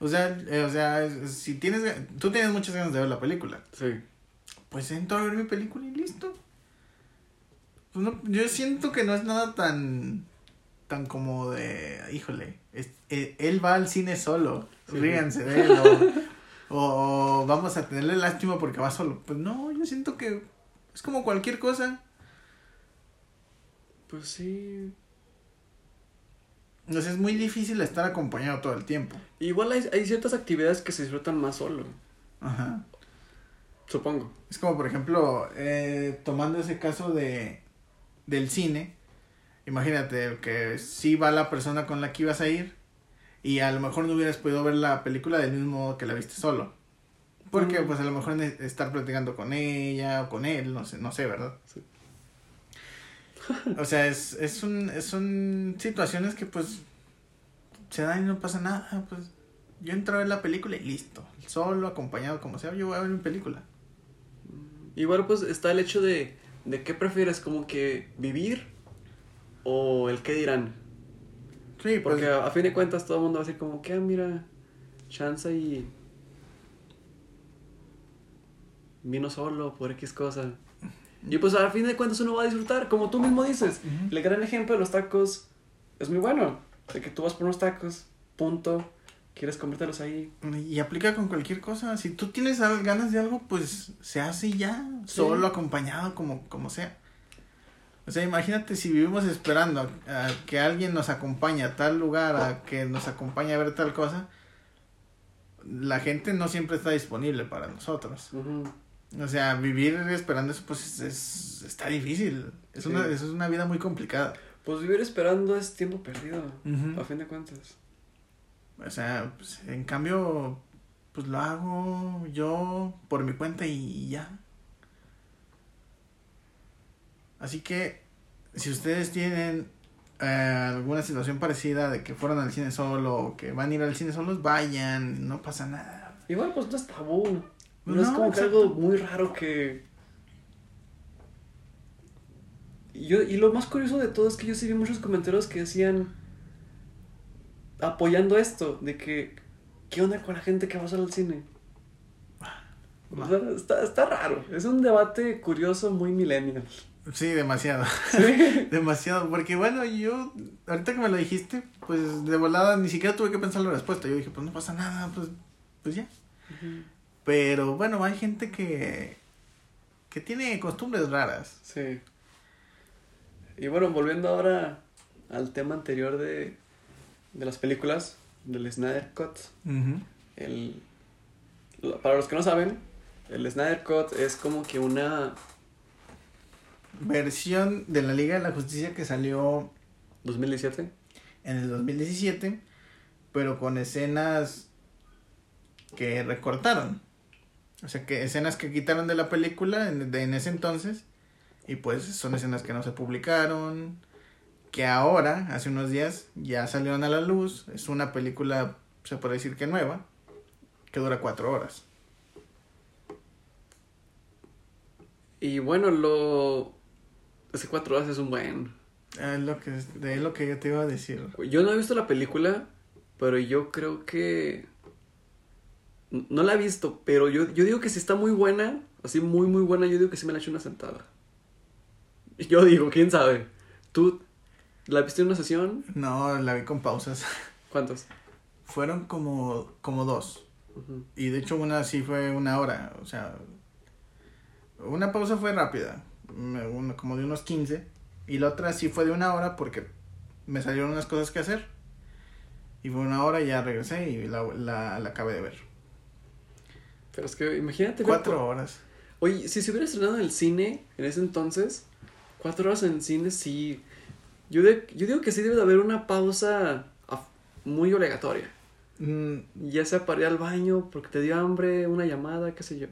O sea, eh, o sea, si tienes, tú tienes muchas ganas de ver la película, Sí. pues entro a ver mi película y listo. Pues no, yo siento que no es nada tan, tan como de, híjole, es- eh, él va al cine solo, Sí. ríanse de él, o, o vamos a tenerle lástima porque va solo. Pues no, yo siento que es como cualquier cosa. Pues sí. Sea, es muy difícil estar acompañado todo el tiempo. Igual hay, hay ciertas actividades que se disfrutan más solo, Ajá. supongo. Es como, por ejemplo, eh, tomando ese caso de del cine, imagínate que sí va la persona con la que ibas a ir y a lo mejor no hubieras podido ver la película del mismo modo que la viste solo. Porque pues a lo mejor estar platicando con ella o con él, no sé, no sé, ¿verdad? Sí. o sea, es, es un, es son situaciones que pues se dan y no pasa nada, pues yo entro a ver la película y listo, solo, acompañado, como sea, yo voy a ver mi película. Igual pues está el hecho de, de qué prefieres, como que vivir o el qué dirán. Sí, pues, Porque a, a fin de cuentas todo el mundo va a decir como que, ah, mira, chance y vino solo por X cosa. Y pues a fin de cuentas uno va a disfrutar, como tú mismo dices. Ujú. El gran ejemplo de los tacos es muy bueno. De que tú vas por unos tacos, punto, quieres comértelos ahí. Y aplica con cualquier cosa. Si tú tienes ganas de algo, pues se hace ya. Sí. Solo, acompañado, como, como sea. O sea, imagínate si vivimos esperando a, a que alguien nos acompañe a tal lugar, a que nos acompañe a ver tal cosa. La gente no siempre está disponible para nosotros. O sea, vivir esperando eso, pues es, está difícil. Es Sí. una, es una vida muy complicada. Pues vivir esperando es tiempo perdido, a fin de cuentas. O sea, pues, en cambio, pues lo hago yo por mi cuenta y ya. Así que, si ustedes tienen eh, alguna situación parecida de que fueron al cine solo o que van a ir al cine solos, vayan, no pasa nada. Igual pues no es tabú. No, No, es como que algo muy raro que... Y, yo, y lo más curioso de todo es que yo sí vi muchos comentarios que decían apoyando esto, de que ¿qué onda con la gente que va a salir al cine? O sea, está, está raro, es un debate curioso muy millennial. Sí, demasiado. Sí. demasiado. Porque bueno, yo, ahorita que me lo dijiste, pues de volada ni siquiera tuve que pensar la respuesta. Yo dije, pues no pasa nada, pues, pues ya. Pero bueno, hay gente que, que tiene costumbres raras. Sí. Y bueno, volviendo ahora al tema anterior de, de las películas, del Snyder Cut. El, para los que no saben, el Snyder Cut es como que una Versión de la Liga de la Justicia que salió 2017. en el 2017, pero con escenas que recortaron. O sea, que escenas que quitaron de la película en, de- en ese entonces. Y pues son escenas que no se publicaron. Que ahora, hace unos días, ya salieron a la luz. Es una película, se puede decir que nueva. Que dura cuatro horas. Y bueno, lo. Hace cuatro horas es un buen. Es lo que, es lo que yo te iba a decir. Yo no he visto la película, pero yo creo que. No la he visto, pero yo, yo digo que si está muy buena, así muy, muy buena, yo digo que sí me la echo una sentada. Yo digo, quién sabe. ¿Tú la viste en una sesión? No, la vi con pausas. ¿Cuántos? Fueron como, como dos. Y de hecho una sí fue una hora, o sea, una pausa fue rápida, una- como de unos 15, y la otra sí fue de una hora porque me salieron unas cosas que hacer. Y fue una hora y ya regresé y la, la, la acabé de ver. Pero es que imagínate. Cuatro por- horas. Oye, si se hubiera estrenado en el cine en ese entonces, cuatro horas en el cine, sí. Yo, de- yo digo que sí debe de haber una pausa muy obligatoria. Mm, Ya sea para ir al baño, porque te dio hambre, una llamada, qué sé yo.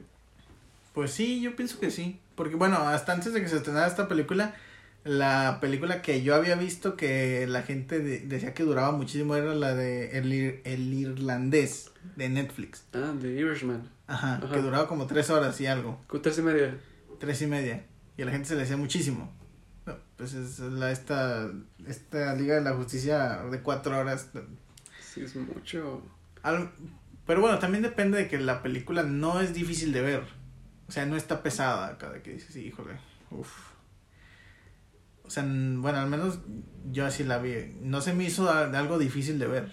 pues sí, yo pienso que sí. Porque bueno, hasta antes de que se estrenara esta película, la película que yo había visto que la gente de- decía que duraba muchísimo era la de El, Ir- el Irlandés de Netflix. Ah, The Irishman. Ajá, Ajá. que duraba como tres horas y algo. Tres y media. Tres y media. Y a la gente se le decía muchísimo. No, pues es la, esta, esta Liga de la Justicia de cuatro horas. Sí, es mucho. Al- pero bueno, también depende de que la película no es difícil de ver. O sea, no está pesada cada que dices, híjole, uff. O sea, bueno, al menos yo así la vi. No se me hizo algo difícil de ver.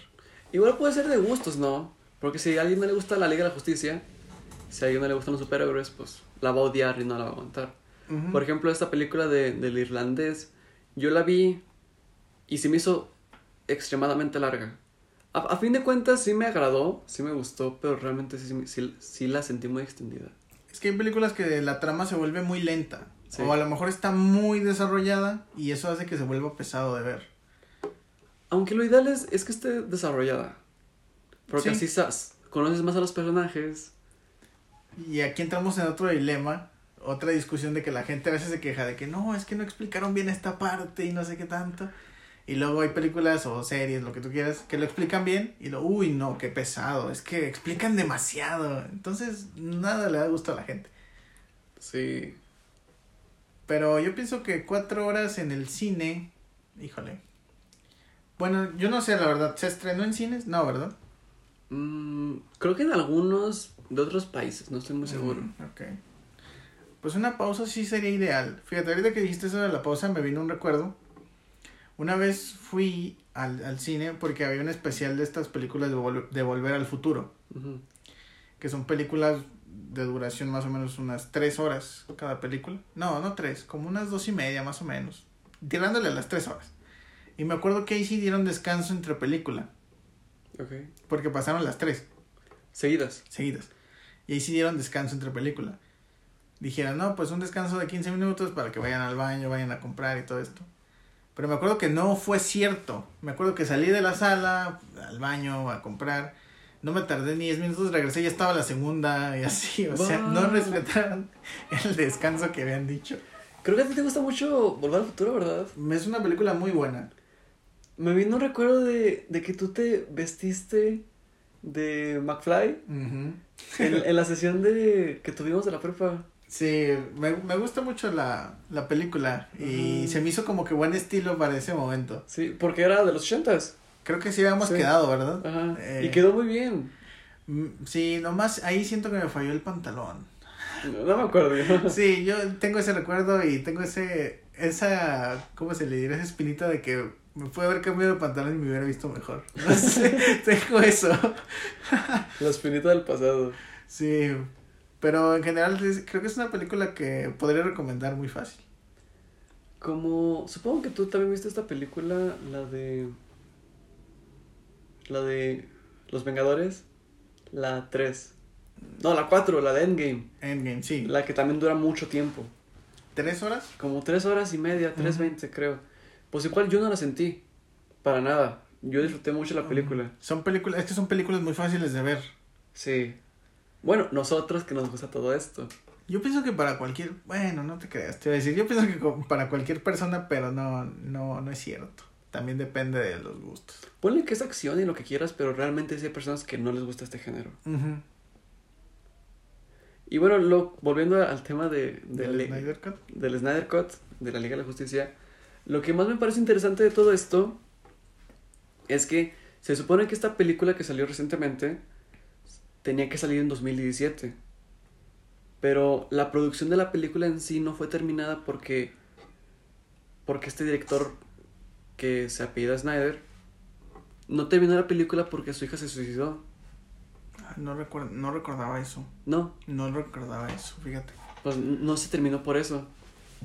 Igual puede ser de gustos, ¿no? Porque si a alguien no le gusta la Liga de la Justicia, si a alguien no le gustan los superhéroes, pues la va a odiar y no la va a aguantar. Ujú. Por ejemplo, esta película de, del irlandés, yo la vi y se me hizo extremadamente larga. A, a fin de cuentas sí me agradó, sí me gustó, pero realmente sí, sí, sí la sentí muy extendida. Es que hay películas que la trama se vuelve muy lenta. Sí. O a lo mejor está muy desarrollada y eso hace que se vuelva pesado de ver. Aunque lo ideal es, es que esté desarrollada. Porque Sí. así conoces más a los personajes. Y aquí entramos en otro dilema, otra discusión de que la gente a veces se queja de que no, es que no explicaron bien esta parte y no sé qué tanto. Y luego hay películas o series, lo que tú quieras, que lo explican bien y lo, uy, no, qué pesado, es que explican demasiado. Entonces, nada le da gusto a la gente. Sí. Pero yo pienso que cuatro horas en el cine, híjole, Bueno, yo no sé, la verdad. ¿Se estrenó en cines? No, ¿verdad? Mm, creo que en algunos de otros países, no estoy muy seguro. Mm, ok. Pues una pausa sí sería ideal. Fíjate, ahorita que dijiste eso de la pausa me vino un recuerdo. Una vez fui al, al cine porque había un especial de estas películas de, Vol- de Volver al Futuro. Que son películas de duración más o menos unas tres horas cada película. No, no tres, como unas dos y media más o menos. Tirándole a las tres horas. Y me acuerdo que ahí sí dieron descanso entre película. Ok. Porque pasaron las tres. Seguidas. seguidas. Y ahí sí dieron descanso entre película. Dijeron, no, pues un descanso de 15 minutos para que vayan al baño, vayan a comprar y todo esto. Pero me acuerdo que no fue cierto. Me acuerdo que salí de la sala, al baño, a comprar. No me tardé ni 10 minutos, regresé ya estaba la segunda y así. O sea, no respetaron el descanso que habían dicho. Creo que a ti te gusta mucho Volver al Futuro, ¿verdad? Es una película muy buena. Me vino un recuerdo de, de que tú te vestiste de McFly en, en la sesión de que tuvimos de la prepa. Sí, me, me gusta mucho la, la película y se me hizo como que buen estilo para ese momento. Sí, porque era de los ochentas. Creo que sí habíamos Sí. quedado, ¿verdad? Ajá. Eh, Y quedó muy bien. Mm, Sí, nomás ahí siento que me falló el pantalón. No, no me acuerdo yo. Sí, yo tengo ese recuerdo y tengo ese, esa, ¿cómo se le dirá? Esa espinita de que me pude haber cambiado de pantalón y me hubiera visto mejor. No sé, tengo eso. La espinita del pasado. Sí, pero en general creo que es una película que podría recomendar muy fácil. Como, supongo que tú también viste esta película, la de... La de Los Vengadores, la 3. No, la 4, la de Endgame. Endgame, sí. La que también dura mucho tiempo. ¿Tres horas? Como 3 horas y media, 3.20 creo. Pues igual yo no la sentí. Para nada. Yo disfruté mucho la película. Son películas, es que son películas muy fáciles de ver. Sí. Bueno, nosotros que nos gusta todo esto. Yo pienso que para cualquier, bueno, no te creas, te iba a decir, yo pienso que para cualquier persona, pero no, no, no es cierto. También depende de los gustos. Ponle que es acción y lo que quieras, pero realmente sí hay personas que no les gusta este género. Y bueno, lo, volviendo al tema de, de Del Snyder Cut. del Snyder Cut, de la Liga de la Justicia, lo que más me parece interesante de todo esto es que se supone que esta película que salió recientemente tenía que salir en 2017. Pero la producción de la película en sí no fue terminada porque porque este director que se apellida Snyder no terminó la película porque su hija se suicidó. Ah, No, recuerdo, no recordaba eso. No, No recordaba eso, fíjate. pues no se terminó por eso.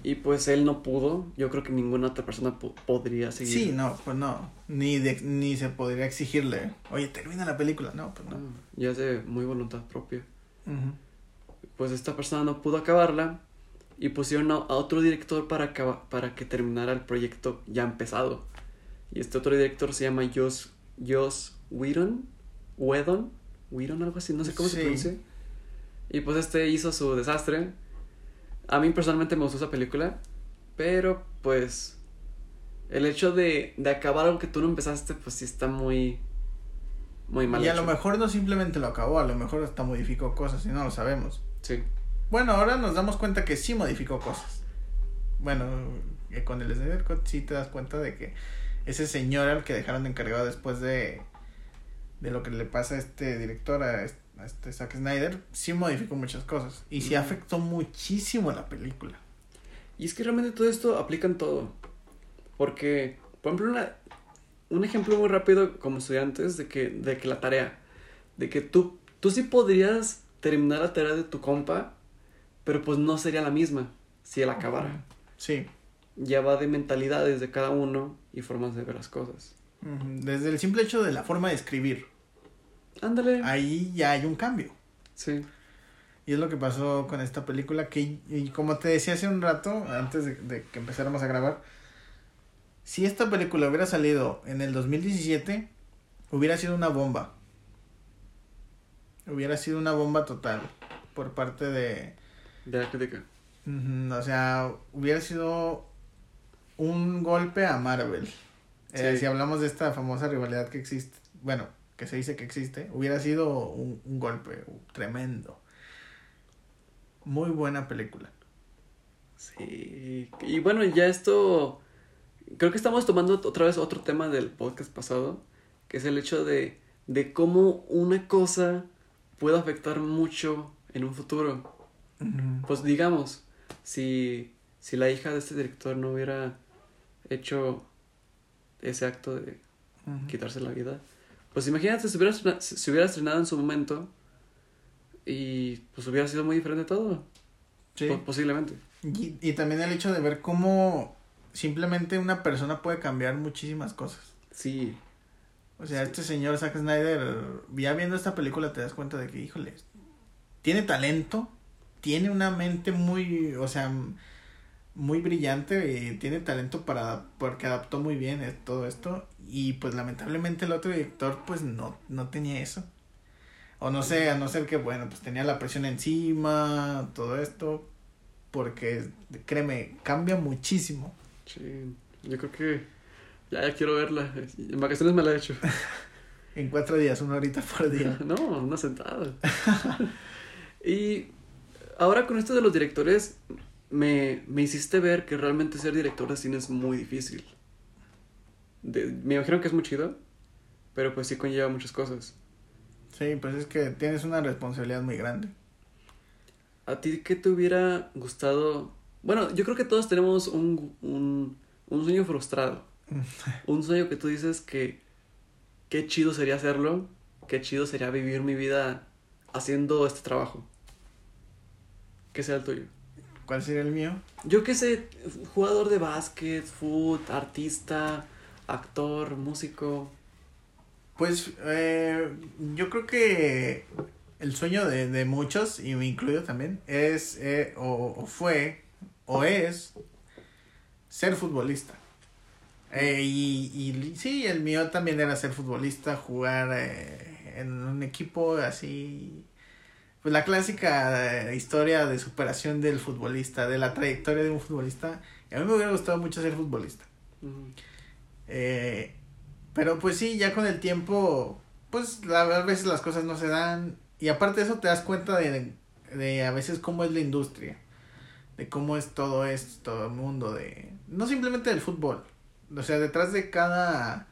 Y pues él no pudo. Yo creo que ninguna otra persona po- podría seguir. Sí, no, pues no. Ni, de, ni se podría exigirle, oye, termina la película. No, pues no. Ya es de muy voluntad propia. Pues esta persona no pudo acabarla y pusieron a, a otro director para, para que terminara el proyecto ya empezado. Y este otro director se llama Joss, Joss Whedon. Whedon. Whedon, algo así, no sé cómo Sí. se pronuncia. Y pues este hizo su desastre. A mí personalmente me gustó esa película. Pero pues el hecho de, de acabar algo que tú no empezaste, pues sí está muy... Muy mal Y a lo mejor no simplemente lo acabó, a lo mejor hasta modificó cosas y no lo sabemos. Sí. Bueno, ahora nos damos cuenta que sí modificó cosas. Bueno, que con el Snyder Cut sí te das cuenta de que ese señor al que dejaron de encargado después de, de lo que le pasa a este director, a este, este Zack Snyder, sí modificó muchas cosas. Y sí afectó muchísimo la película. Y es que realmente todo esto aplica en todo. Porque, por ejemplo, una, un ejemplo muy rápido como estudiantes de que, de que la tarea, de que tú, tú sí podrías terminar la tarea de tu compa, pero pues no sería la misma si él acabara. Sí. Ya va de mentalidades de cada uno y formas de ver las cosas. Desde el simple hecho de la forma de escribir, Ándale. ahí ya hay un cambio. Sí. Y es lo que pasó con esta película que, y como te decía hace un rato, antes de, de que empezáramos a grabar, si esta película hubiera salido en el 2017, hubiera sido una bomba. Hubiera sido una bomba total por parte de... De la crítica. o sea, hubiera sido un golpe a Marvel. Eh. Si hablamos de esta famosa rivalidad que existe, bueno, que se dice que existe, hubiera sido un, un golpe tremendo. Muy buena película. Sí. Y bueno, ya esto creo que estamos tomando otra vez otro tema del podcast pasado, que es el hecho de, de cómo una cosa puede afectar mucho en un futuro. Pues digamos, si, si la hija de este director no hubiera hecho ese acto de quitarse la vida, pues imagínate si hubiera, estrena- si si hubiera estrenado en su momento y pues hubiera sido muy diferente todo, Sí. po- posiblemente. Y, y también el hecho de ver cómo simplemente una persona puede cambiar muchísimas cosas. Sí, O sea, este señor Zack Snyder, ya viendo esta película te das cuenta de que, híjole, tiene talento, tiene una mente muy, o sea, muy brillante y tiene talento para, porque adaptó muy bien eh, todo esto y pues lamentablemente el otro director pues no, no tenía eso. O no sé, a no ser que, bueno, pues tenía la presión encima, todo esto, porque créeme, cambia muchísimo. sí, yo creo que ya, ya quiero verla. En vacaciones me la he hecho. En cuatro días, una horita por día. No, una sentada. y ahora con esto de los directores, me, me hiciste ver que realmente ser director de cine es muy difícil. De- me imagino que es muy chido, pero pues sí conlleva muchas cosas. Sí, pues es que tienes una responsabilidad muy grande. ¿A ti qué te hubiera gustado? Bueno, yo creo que todos tenemos un, un, un sueño frustrado. un sueño que tú dices que qué chido sería hacerlo, qué chido sería vivir mi vida haciendo este trabajo. ¿Qué sea el tuyo? ¿Cuál sería el mío? Yo qué sé, jugador de básquet, foot, artista, actor, músico. Pues eh, yo creo que el sueño de, de muchos, y me incluyo también, es eh, o, o fue o es ser futbolista. Eh, y, y sí, el mío también era ser futbolista, jugar eh, en un equipo así. Pues la clásica eh, historia de superación del futbolista, de la trayectoria de un futbolista. Y a mí me hubiera gustado mucho ser futbolista. Eh, pero pues sí, ya con el tiempo, pues la, a veces las cosas no se dan. Y aparte de eso te das cuenta de, de a veces cómo es la industria. De cómo es todo esto, todo el mundo. de No simplemente del fútbol. O sea, detrás de cada,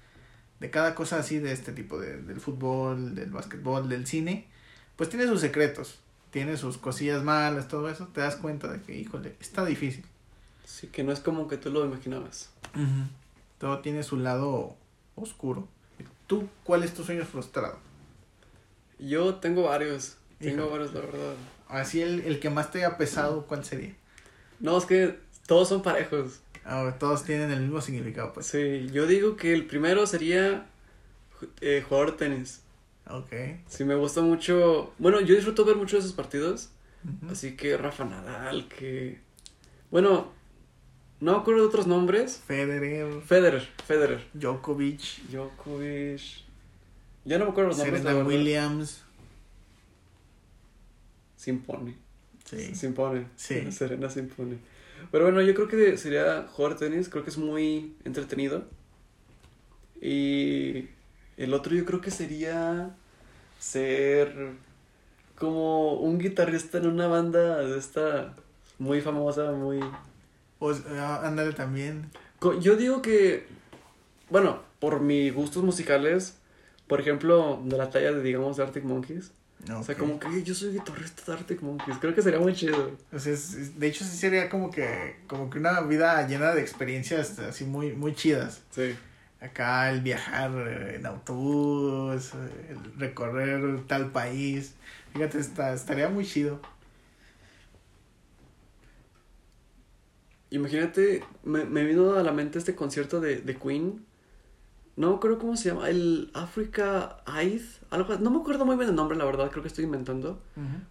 de cada cosa así de este tipo, de, del fútbol, del básquetbol, del cine, pues tiene sus secretos. Tiene sus cosillas malas, todo eso. Te das cuenta de que, híjole, está difícil. Sí, que no es como que tú lo imaginabas. Todo tiene su lado oscuro. ¿Tú cuál es tu sueño frustrado? Yo tengo varios. Tengo varios, la verdad. Así el, el que más te haya pesado, ¿cuál sería? No, es que todos son parejos. Ah, todos tienen el mismo significado, pues. Sí, yo digo que el primero sería eh, jugador de tenis. Ok. Sí, me gusta mucho. Bueno, yo disfruto ver mucho de esos partidos. Así que Rafa Nadal, que. Bueno, no me acuerdo de otros nombres. Federer, Federer, Federer. Djokovic, Djokovic. Ya no me acuerdo los nombres. Serena. Williams. Se impone. Sí. Se impone. Sí. Serena se impone. Pero bueno, yo creo que sería jugar tenis. Creo que es muy entretenido. Y el otro yo creo que sería ser como un guitarrista en una banda de esta muy famosa, muy... O, ah, ándale también. Yo digo que, bueno, por mis gustos musicales, por ejemplo, de la talla de, digamos, Arctic Monkeys. O sea, como que yo soy guitarrista de Arctic Monkeys. Creo que sería muy chido. O sea, es- de hecho sí sería como que, como que una vida llena de experiencias así muy, muy chidas. Sí. Acá el viajar eh, en autobús, eh, el recorrer tal país. Fíjate, está, estaría muy chido. Imagínate, me, me vino a la mente este concierto de, de Queen. No me acuerdo cómo se llama, el Africa Eyes, algo, no me acuerdo muy bien el nombre, la verdad, creo que estoy inventando.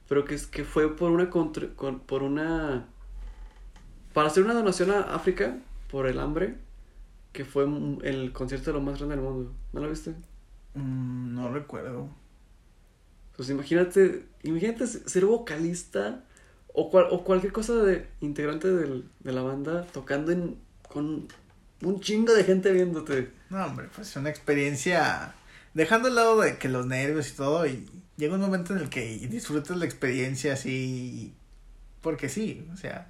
Pero que, es, que fue por una, contra- con- por una, para hacer una donación a África por el hambre, que fue el concierto de lo más grande del mundo. ¿No lo viste? Mm, no recuerdo. Pues imagínate, imagínate ser vocalista o, cual- o cualquier cosa de integrante del- de la banda tocando en, con un chingo de gente viéndote. No, hombre, pues una experiencia. Dejando al lado de que los nervios y todo, y llega un momento en el que disfrutas la experiencia así. Porque sí, o sea,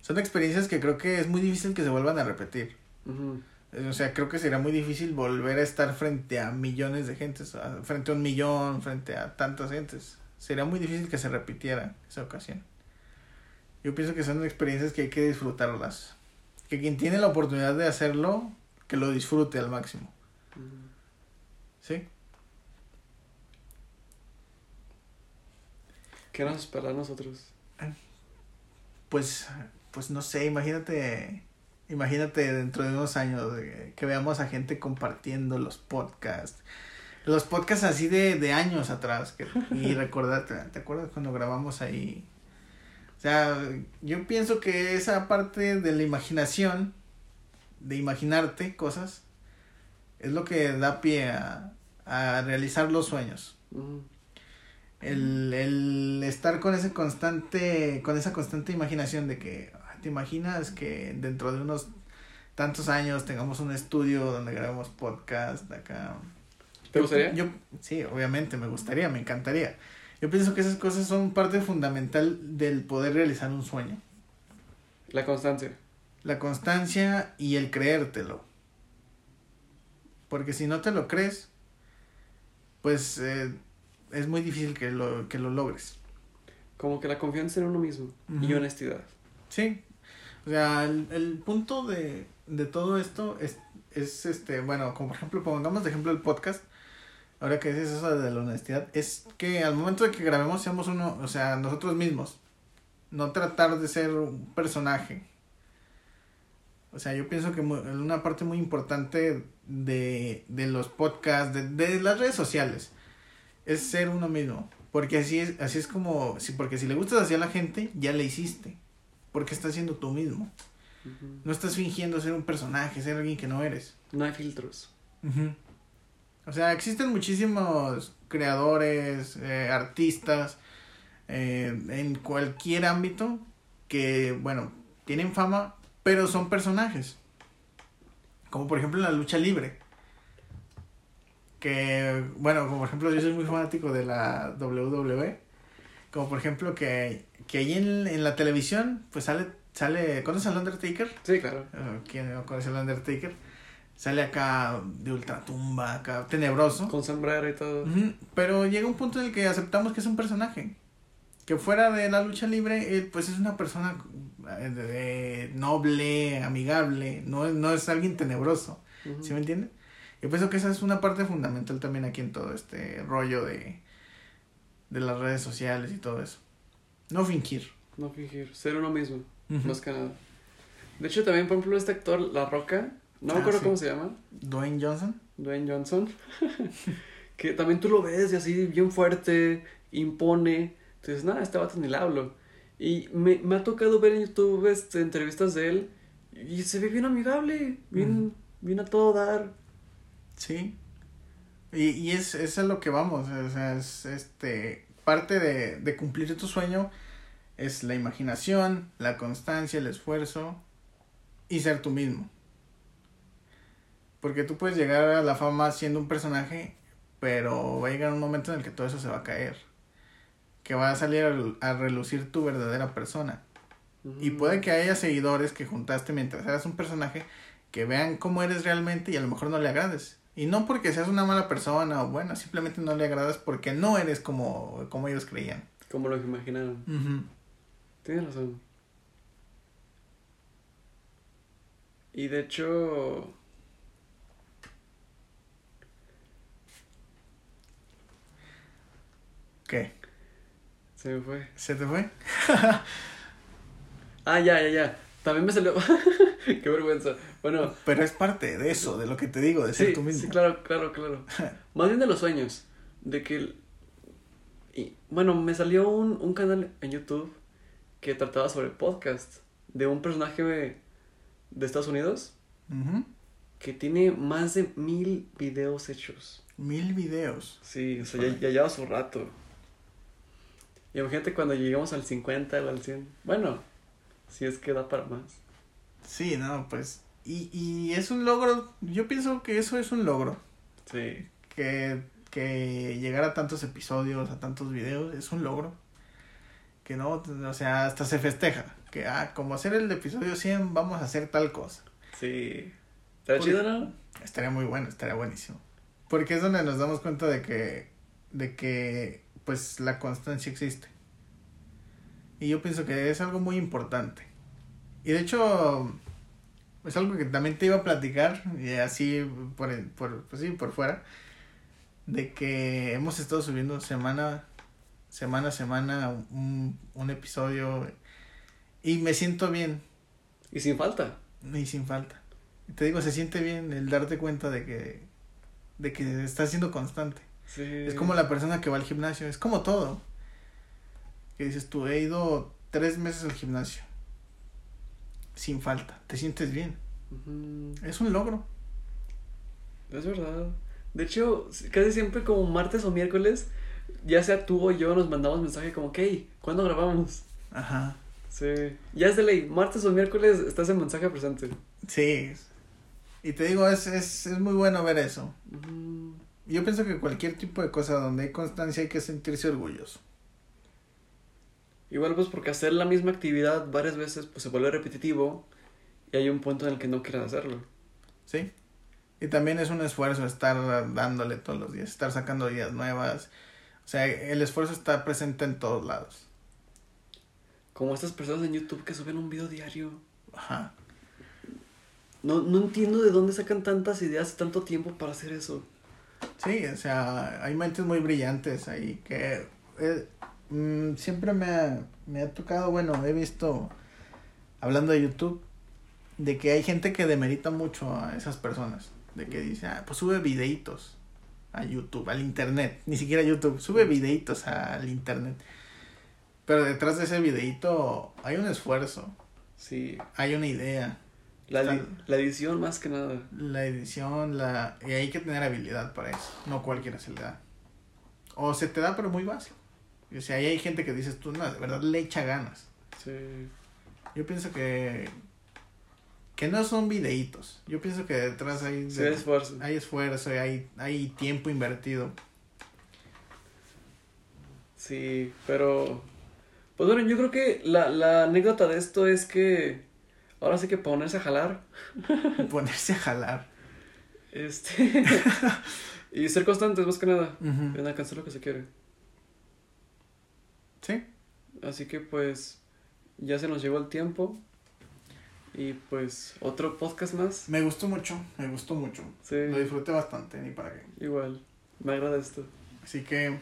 son experiencias que creo que es muy difícil que se vuelvan a repetir. Ujú. O sea, creo que sería muy difícil volver a estar frente a millones de gentes, frente a un millón, frente a tantas gentes. Sería muy difícil que se repitiera esa ocasión. Yo pienso que son experiencias que hay que disfrutarlas. Que quien tiene la oportunidad de hacerlo, que lo disfrute al máximo. ¿Sí? ¿Qué nos espera a nosotros? Pues, pues no sé, imagínate, imagínate dentro de unos años eh, que veamos a gente compartiendo los podcasts. Los podcasts así de, de años atrás. Que, y recordarte, ¿te acuerdas cuando grabamos ahí? O sea, yo pienso que esa parte de la imaginación, de imaginarte cosas, es lo que da pie a, a realizar los sueños. Ujú. El, el estar con ese constante, con esa constante imaginación de que te imaginas que dentro de unos tantos años tengamos un estudio donde grabemos podcast acá. ¿Te gustaría? Yo, sí, obviamente, me gustaría, me encantaría. Yo pienso que esas cosas son parte fundamental del poder realizar un sueño. La constancia. La constancia y el creértelo. Porque si no te lo crees, pues eh, es muy difícil que lo, que lo logres. Como que la confianza en uno mismo. Y honestidad. Sí. O sea, el, el punto de, de todo esto es, es, este, bueno, como por ejemplo, pongamos de ejemplo el podcast, ahora que dices eso de la honestidad, es que al momento de que grabemos seamos uno, o sea, nosotros mismos, no tratar de ser un personaje. O sea, yo pienso que una parte muy importante de, de los podcasts, de, de las redes sociales, es ser uno mismo. Porque así es, así es como, porque si le gustas así a la gente, ya le hiciste. Porque estás siendo tú mismo. No estás fingiendo ser un personaje, ser alguien que no eres. No hay filtros. O sea, existen muchísimos creadores, eh, artistas, eh, en cualquier ámbito que, bueno, tienen fama, pero son personajes. Como por ejemplo en la lucha libre. Que, bueno, como por ejemplo yo soy muy fanático de la WWE. Como por ejemplo que, que ahí en, en la televisión, pues sale, sale, ¿conoces al Undertaker? Sí, claro. ¿Quién no conoce al Undertaker? Sale acá de ultratumba, acá tenebroso. Con sombrero y todo. Pero llega un punto en el que aceptamos que es un personaje. Que fuera de la lucha libre, él, pues es una persona eh, noble, amigable, no, es- no es alguien tenebroso. ¿Sí me entiende? Yo pienso que esa es una parte fundamental también aquí en todo este rollo de, de las redes sociales y todo eso. No fingir. No fingir. Ser uno mismo. Ujú. Más que nada. De hecho, también, por ejemplo, este actor, La Roca. No me Ah, acuerdo sí. cómo se llama. Dwayne Johnson. Dwayne Johnson. que también tú lo ves y así bien fuerte, impone. Entonces, nada, este vato ni le hablo. Y me, me ha tocado ver en YouTube este, entrevistas de él y se ve bien amigable, bien, Ujú. bien a todo dar. Sí. Y, y es, es a lo que vamos. O sea, es este. Parte de, de cumplir tu sueño es la imaginación, la constancia, el esfuerzo y ser tú mismo. Porque tú puedes llegar a la fama siendo un personaje, pero va a llegar un momento en el que todo eso se va a caer. Que va a salir a, relucir tu verdadera persona. Y puede que haya seguidores que juntaste mientras eras un personaje que vean cómo eres realmente y a lo mejor no le agrades. Y no porque seas una mala persona o bueno, simplemente no le agradas porque no eres como, como ellos creían. Como lo que imaginaron. Tienes razón. Y de hecho. ¿Qué? Se me fue. ¿Se te fue? Ah, ya, ya, ya. También me salió. Qué vergüenza. Bueno, Pero es parte de eso, de lo que te digo, de ser sí, tú mismo. sí, claro, claro, claro. Más bien de los sueños. De que. Y, bueno, me salió un, un canal en YouTube que trataba sobre podcast de un personaje de, Estados Unidos que tiene más de mil videos hechos. Mil videos. Sí, o sea, ya, ya lleva su rato. Y imagínate cuando lleguemos al 50, al 100. Bueno, si es que da para más. Sí, no, pues. Y, y es un logro. Yo pienso que eso es un logro. Sí. Que, que llegar a tantos episodios, a tantos videos, es un logro. Que no, o sea, hasta se festeja. Que, ah, como hacer el episodio 100, vamos a hacer tal cosa. Sí. ¿Está chido, no? Estaría muy bueno, estaría buenísimo. Porque es donde nos damos cuenta de que, de que, pues, la constancia existe. Y yo pienso que es algo muy importante. Y de hecho, es algo que también te iba a platicar, y así, por, por, pues sí, por fuera, de que hemos estado subiendo semana, semana a semana un, un episodio y me siento bien. Y sin falta. Y sin falta. Te digo, se siente bien el darte cuenta de que, de que estás siendo constante. Sí. Es como la persona que va al gimnasio, es como todo. Que dices tú, he ido tres meses al gimnasio. Sin falta, te sientes bien. Es un logro. Es verdad. De hecho, casi siempre como martes o miércoles, ya sea tú o yo, nos mandamos mensaje como, ok, ¿cuándo grabamos? Ajá. Sí. Ya es de ley, martes o miércoles está ese mensaje presente. Sí. Y te digo, es, es, es muy bueno ver eso. Yo pienso que cualquier tipo de cosa donde hay constancia hay que sentirse orgulloso. Igual pues porque hacer la misma actividad varias veces pues se vuelve repetitivo y hay un punto en el que no quieres hacerlo. ¿Sí? Y también es un esfuerzo estar dándole todos los días, estar sacando ideas nuevas. O sea, el esfuerzo está presente en todos lados. Como estas personas en YouTube que suben un video diario. Ajá. No, no entiendo de dónde sacan tantas ideas y tanto tiempo para hacer eso. Sí, o sea, hay mentes muy brillantes ahí que eh, mm, siempre me ha, me ha tocado, bueno, he visto, hablando de YouTube, de que hay gente que demerita mucho a esas personas, de que dice, ah, pues sube videitos a YouTube, al internet, ni siquiera a YouTube, sube videitos al internet. Pero detrás de ese videito hay un esfuerzo, Sí. hay una idea, La, Está- la edición más que nada. la edición, la y hay que tener habilidad para eso. No cualquiera se le da. O se te da, pero muy básico. O sea, ahí hay gente que dices tú, no, de verdad le echa ganas. Sí. Yo pienso que que no son videitos. Yo pienso que detrás hay, Sí, hay esfuerzo. hay esfuerzo y hay, hay tiempo invertido. Sí, pero... Pues bueno, yo creo que la, la anécdota de esto es que ahora sí que ponerse a jalar. Ponerse a jalar. Este... y ser constantes más que nada. Ujú. En alcanzar lo que se quiere. Sí. Así que pues ya se nos llegó el tiempo. Y pues otro podcast más. Me gustó mucho, me gustó mucho. Sí, Lo disfruté bastante, ni para qué. igual. Me agrada esto. Así que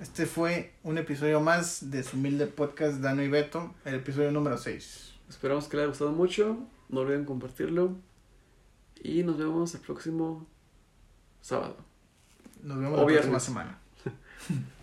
este fue un episodio más de su humilde podcast Dano y Beto, el episodio número 6. Esperamos que les haya gustado mucho. No olviden compartirlo. Y nos vemos el próximo sábado. Nos vemos la próxima semana.